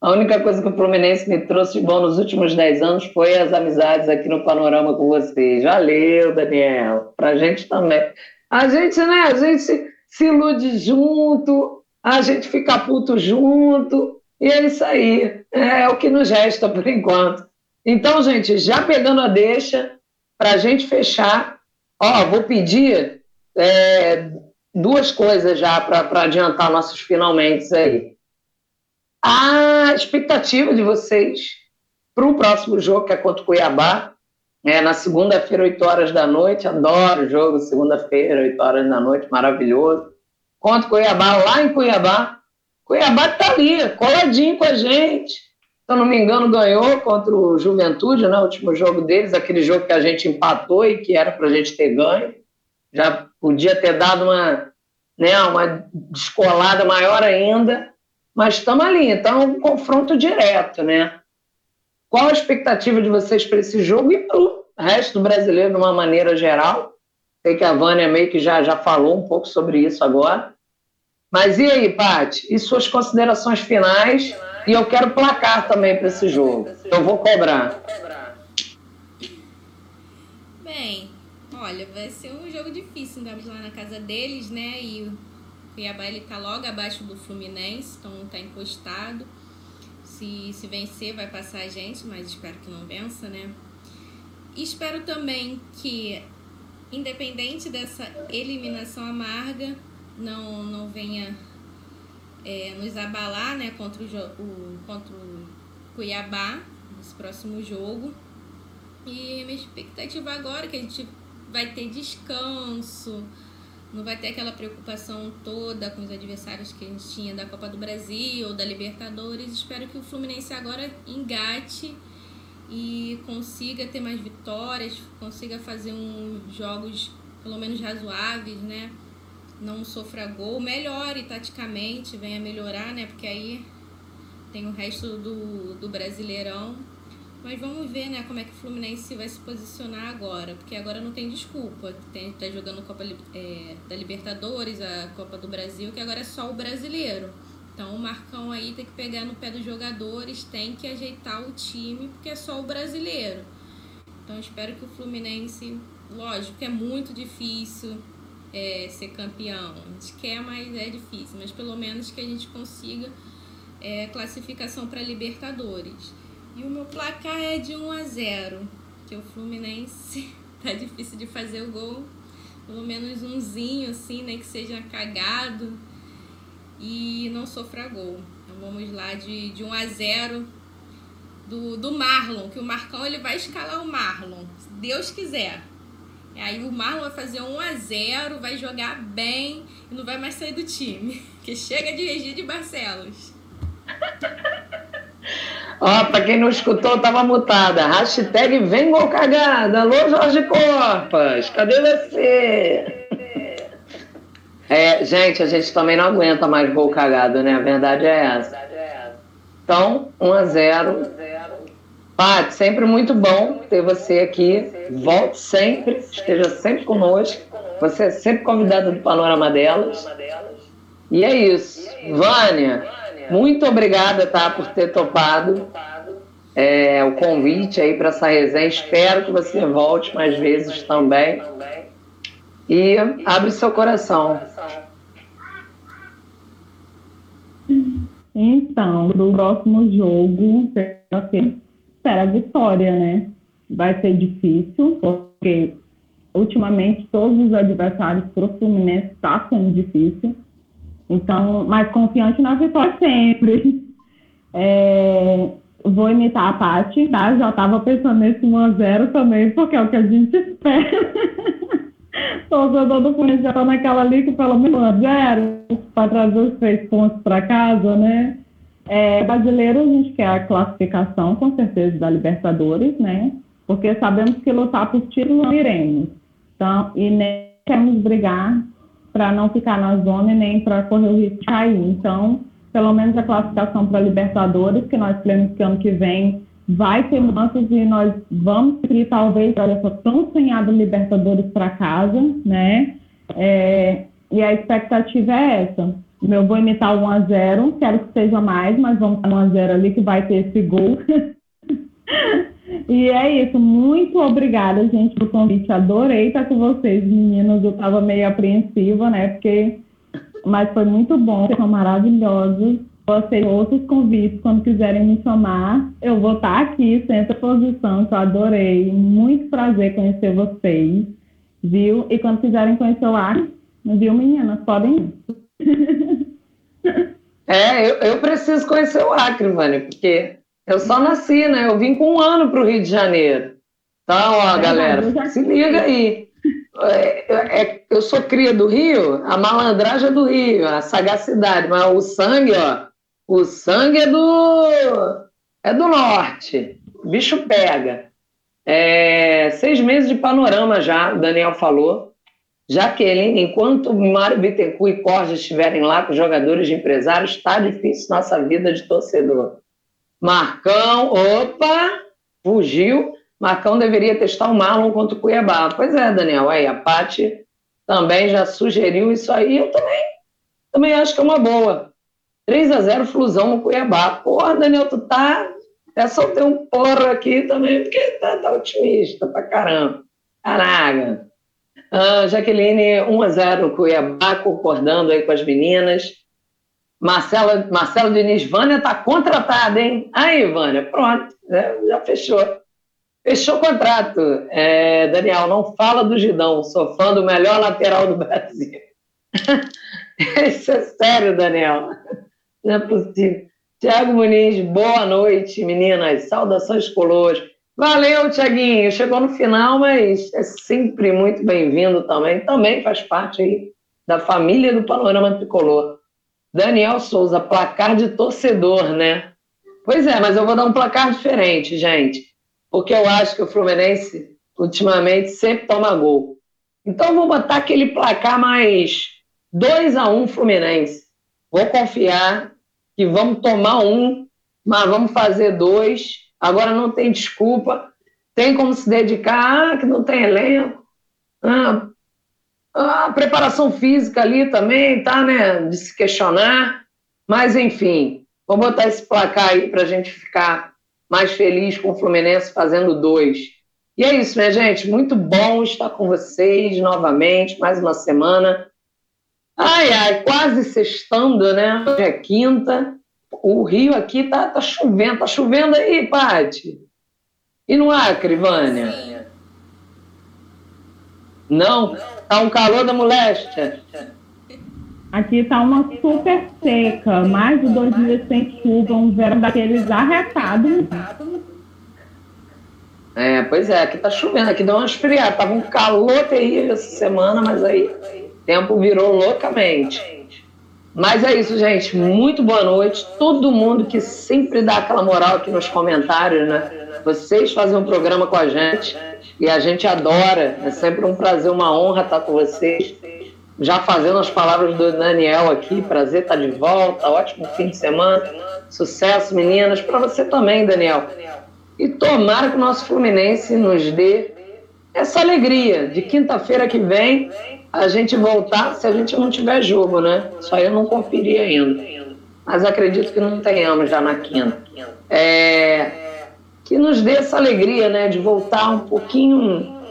[SPEAKER 1] A única coisa que o Fluminense me trouxe de bom nos últimos 10 anos foi as amizades aqui no Panorama com vocês. Valeu, Daniel. Pra gente também. A gente, né? A gente se ilude junto, a gente fica puto junto, e é isso aí. É o que nos resta por enquanto. Então, gente, já pegando a deixa, para a gente fechar, ó, vou pedir é, duas coisas já para adiantar nossos finalmente aí. A expectativa de vocês para o próximo jogo, que é contra o Cuiabá, é, na segunda-feira, 8 horas da noite. Adoro o jogo, segunda-feira, 8 horas da noite, maravilhoso. Contra o Cuiabá, lá em Cuiabá. Cuiabá está ali, coladinho com a gente. Se eu não me engano, ganhou contra o Juventude, né? O último jogo deles, aquele jogo que a gente empatou e que era para a gente ter ganho. Já podia ter dado uma, né, uma descolada maior ainda, mas estamos ali, então um confronto direto, né? Qual a expectativa de vocês para esse jogo e para o resto do brasileiro de uma maneira geral? Sei que a Vânia meio que já, já falou um pouco sobre isso agora. Mas e aí, Paty? E suas considerações finais? E eu quero placar também para esse jogo. Eu vou cobrar.
[SPEAKER 2] Bem, olha, vai ser um jogo difícil. Estamos lá na casa deles, né? E Cuiabá ele tá logo abaixo do Fluminense, então tá encostado. Se, se vencer, vai passar a gente, mas espero que não vença, né? Espero também que, independente dessa eliminação amarga, não, não venha é, nos abalar né, contra, o, o, contra o Cuiabá nesse próximo jogo. E minha expectativa agora é que a gente vai ter descanso, não vai ter aquela preocupação toda com os adversários que a gente tinha da Copa do Brasil ou da Libertadores. Espero que o Fluminense agora engate e consiga ter mais vitórias, consiga fazer uns jogos pelo menos razoáveis, né? Não sofra gol, melhore taticamente, venha melhorar, né? Porque aí tem o resto do, do Brasileirão mas vamos ver, né, como é que o Fluminense vai se posicionar agora, porque agora não tem desculpa. Tem, tá jogando Copa é, da Libertadores, a Copa do Brasil, que agora é só o brasileiro. Então o Marcão aí tem que pegar no pé dos jogadores, tem que ajeitar o time, porque é só o brasileiro. Então espero que o Fluminense, lógico que é muito difícil é, ser campeão. A gente quer, mas é difícil. Mas pelo menos que a gente consiga é, classificação para Libertadores. E o meu placar é de 1 a 0 que o Fluminense tá difícil de fazer o gol. Pelo menos umzinho, assim, né? Que seja cagado e não sofra gol. Então vamos lá de, de 1 a 0 do, do Marlon, que o Marcão ele vai escalar o Marlon, se Deus quiser. Aí o Marlon vai fazer 1 a 0 vai jogar bem e não vai mais sair do time. Que chega de Regi de Barcelos.
[SPEAKER 1] Ó, pra quem não escutou, tava mutada. Hashtag vem gol cagada. Alô, Jorge Corpas, cadê você? É, gente, a gente também não aguenta mais gol cagado, né? A verdade é essa. Então, 1 a 0 Paty, sempre muito bom ter você aqui. Volte sempre, esteja sempre conosco. Você é sempre convidada do Panorama Delas. E é isso. Vânia, muito obrigada, tá, por ter topado é, o convite aí para essa resenha. Espero que você volte mais vezes também. E abre seu coração.
[SPEAKER 4] Então, no próximo jogo, espera a vitória, né? Vai ser difícil, porque ultimamente todos os adversários para o Fluminense está sendo difícil. Então, mais confiante na vitória sempre. É, vou imitar a Paty, tá? Já estava pensando nesse 1x0 também, porque é o que a gente espera. Torcedor do Fluminense já está naquela ali que pelo menos 1x0 para trazer os três pontos para casa, né? É, brasileiro, a gente quer a classificação, com certeza, da Libertadores, né? Porque sabemos que lutar por título não iremos. Então, e nem queremos brigar para não ficar na zona e nem para correr o risco de cair. Então, pelo menos a classificação para Libertadores, que nós queremos que ano que vem vai ter mudanças e nós vamos ir talvez olha só tão sonhado Libertadores para casa, né? É, e a expectativa é essa. Eu vou imitar o 1 a 0 quero que seja mais, mas vamos para 1 a 0 ali que vai ter esse gol. E é isso, muito obrigada, gente, pelo convite. Adorei estar com vocês, meninas. Eu estava meio apreensiva, né? Porque. Mas foi muito bom, são maravilhosos. vocês outros convites quando quiserem me chamar. Eu vou estar aqui, sempre à posição, que eu adorei. Muito prazer conhecer vocês, viu? E quando quiserem conhecer o ar, viu, meninas? Podem ir.
[SPEAKER 1] É, eu, eu preciso conhecer o Acre, Vânia, porque eu só nasci, né? Eu vim com um ano para o Rio de Janeiro. Então, ó, é, galera, se liga aí. É, é, eu sou cria do Rio, a malandragem é do Rio, a sagacidade, mas o sangue, ó, o sangue é do é do norte. O bicho pega. É, seis meses de panorama já, o Daniel falou. Jaqueline, enquanto Mário Bittencourt e Corja estiverem lá com jogadores de empresários, está difícil nossa vida de torcedor. Marcão, opa, fugiu. Marcão deveria testar o Marlon contra o Cuiabá. Pois é, Daniel, aí a Paty também já sugeriu isso aí. Eu também, também acho que é uma boa. 3 a 0 Flusão no Cuiabá. Porra, Daniel, tu tá. É só ter um porra aqui também, porque tá, tá otimista pra caramba. Caraca. Ah, Jaqueline, 1 a 0 Cuiabá, concordando aí com as meninas. Marcela, Marcelo Diniz, Vânia tá contratada, hein? Aí, Vânia, pronto, né? já fechou. Fechou o contrato. É, Daniel, não fala do Gidão, sou fã do melhor lateral do Brasil. Isso é sério, Daniel. Não é possível. Tiago Muniz, boa noite, meninas. Saudações coloas. Valeu, Tiaguinho. Chegou no final, mas é sempre muito bem-vindo também. Também faz parte aí da família do Panorama Tricolor. Daniel Souza, placar de torcedor, né? Pois é, mas eu vou dar um placar diferente, gente. Porque eu acho que o Fluminense, ultimamente, sempre toma gol. Então eu vou botar aquele placar mais 2 a 1 Fluminense. Vou confiar que vamos tomar um, mas vamos fazer dois. Agora não tem desculpa. Tem como se dedicar, ah, que não tem elenco. Ah, a preparação física ali também, tá, né? De se questionar. Mas, enfim, vou botar esse placar aí para a gente ficar mais feliz com o Fluminense fazendo dois. E é isso, minha gente. Muito bom estar com vocês novamente, mais uma semana. Ai, ai, quase sextando, né? Hoje é quinta. O Rio aqui tá, tá chovendo. Tá chovendo aí, Paty? E no Acre, Vânia? Não? Tá um calor da moléstia.
[SPEAKER 4] Aqui tá uma super seca, mais de dois dias sem chuva, um verão daqueles arretados.
[SPEAKER 1] É, pois é, aqui tá chovendo, aqui deu uma esfriada. Tava um calor terrível essa semana, mas aí o tempo virou loucamente. Mas é isso, gente. Muito boa noite. Todo mundo que sempre dá aquela moral aqui nos comentários, né? Vocês fazem um programa com a gente e a gente adora. É sempre um prazer, uma honra estar com vocês. Já fazendo as palavras do Daniel aqui, prazer estar de volta, ótimo fim de semana, sucesso, meninas, para você também, Daniel. E tomara que o nosso Fluminense nos dê essa alegria de quinta-feira que vem a gente voltar, se a gente não tiver jogo, né? Só eu não conferi ainda. Mas acredito que não tenhamos já na quinta. É, que nos dê essa alegria, né, de voltar um pouquinho, um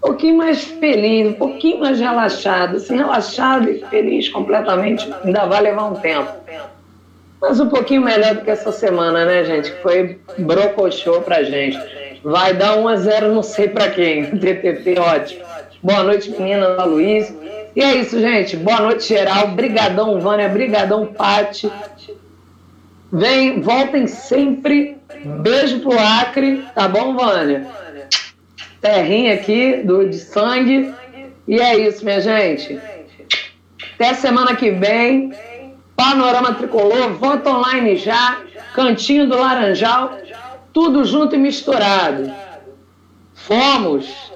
[SPEAKER 1] pouquinho mais feliz, um pouquinho mais relaxado, assim, relaxado e feliz completamente, ainda vai levar um tempo. Mas um pouquinho melhor do que essa semana, né, gente, que foi brocochô pra gente. Vai dar 1 a 0 não sei para quem, TTT, ótimo. Boa noite, menina, Luiz. E é isso, gente. Boa noite, geral. Brigadão, Vânia. Brigadão, Pati. Vem, voltem sempre. Beijo pro Acre, tá bom, Vânia? Terrinha aqui do, de sangue. E é isso, minha gente. Até semana que vem. Panorama Tricolor, voto online já. Cantinho do Laranjal. Tudo junto e misturado. Fomos!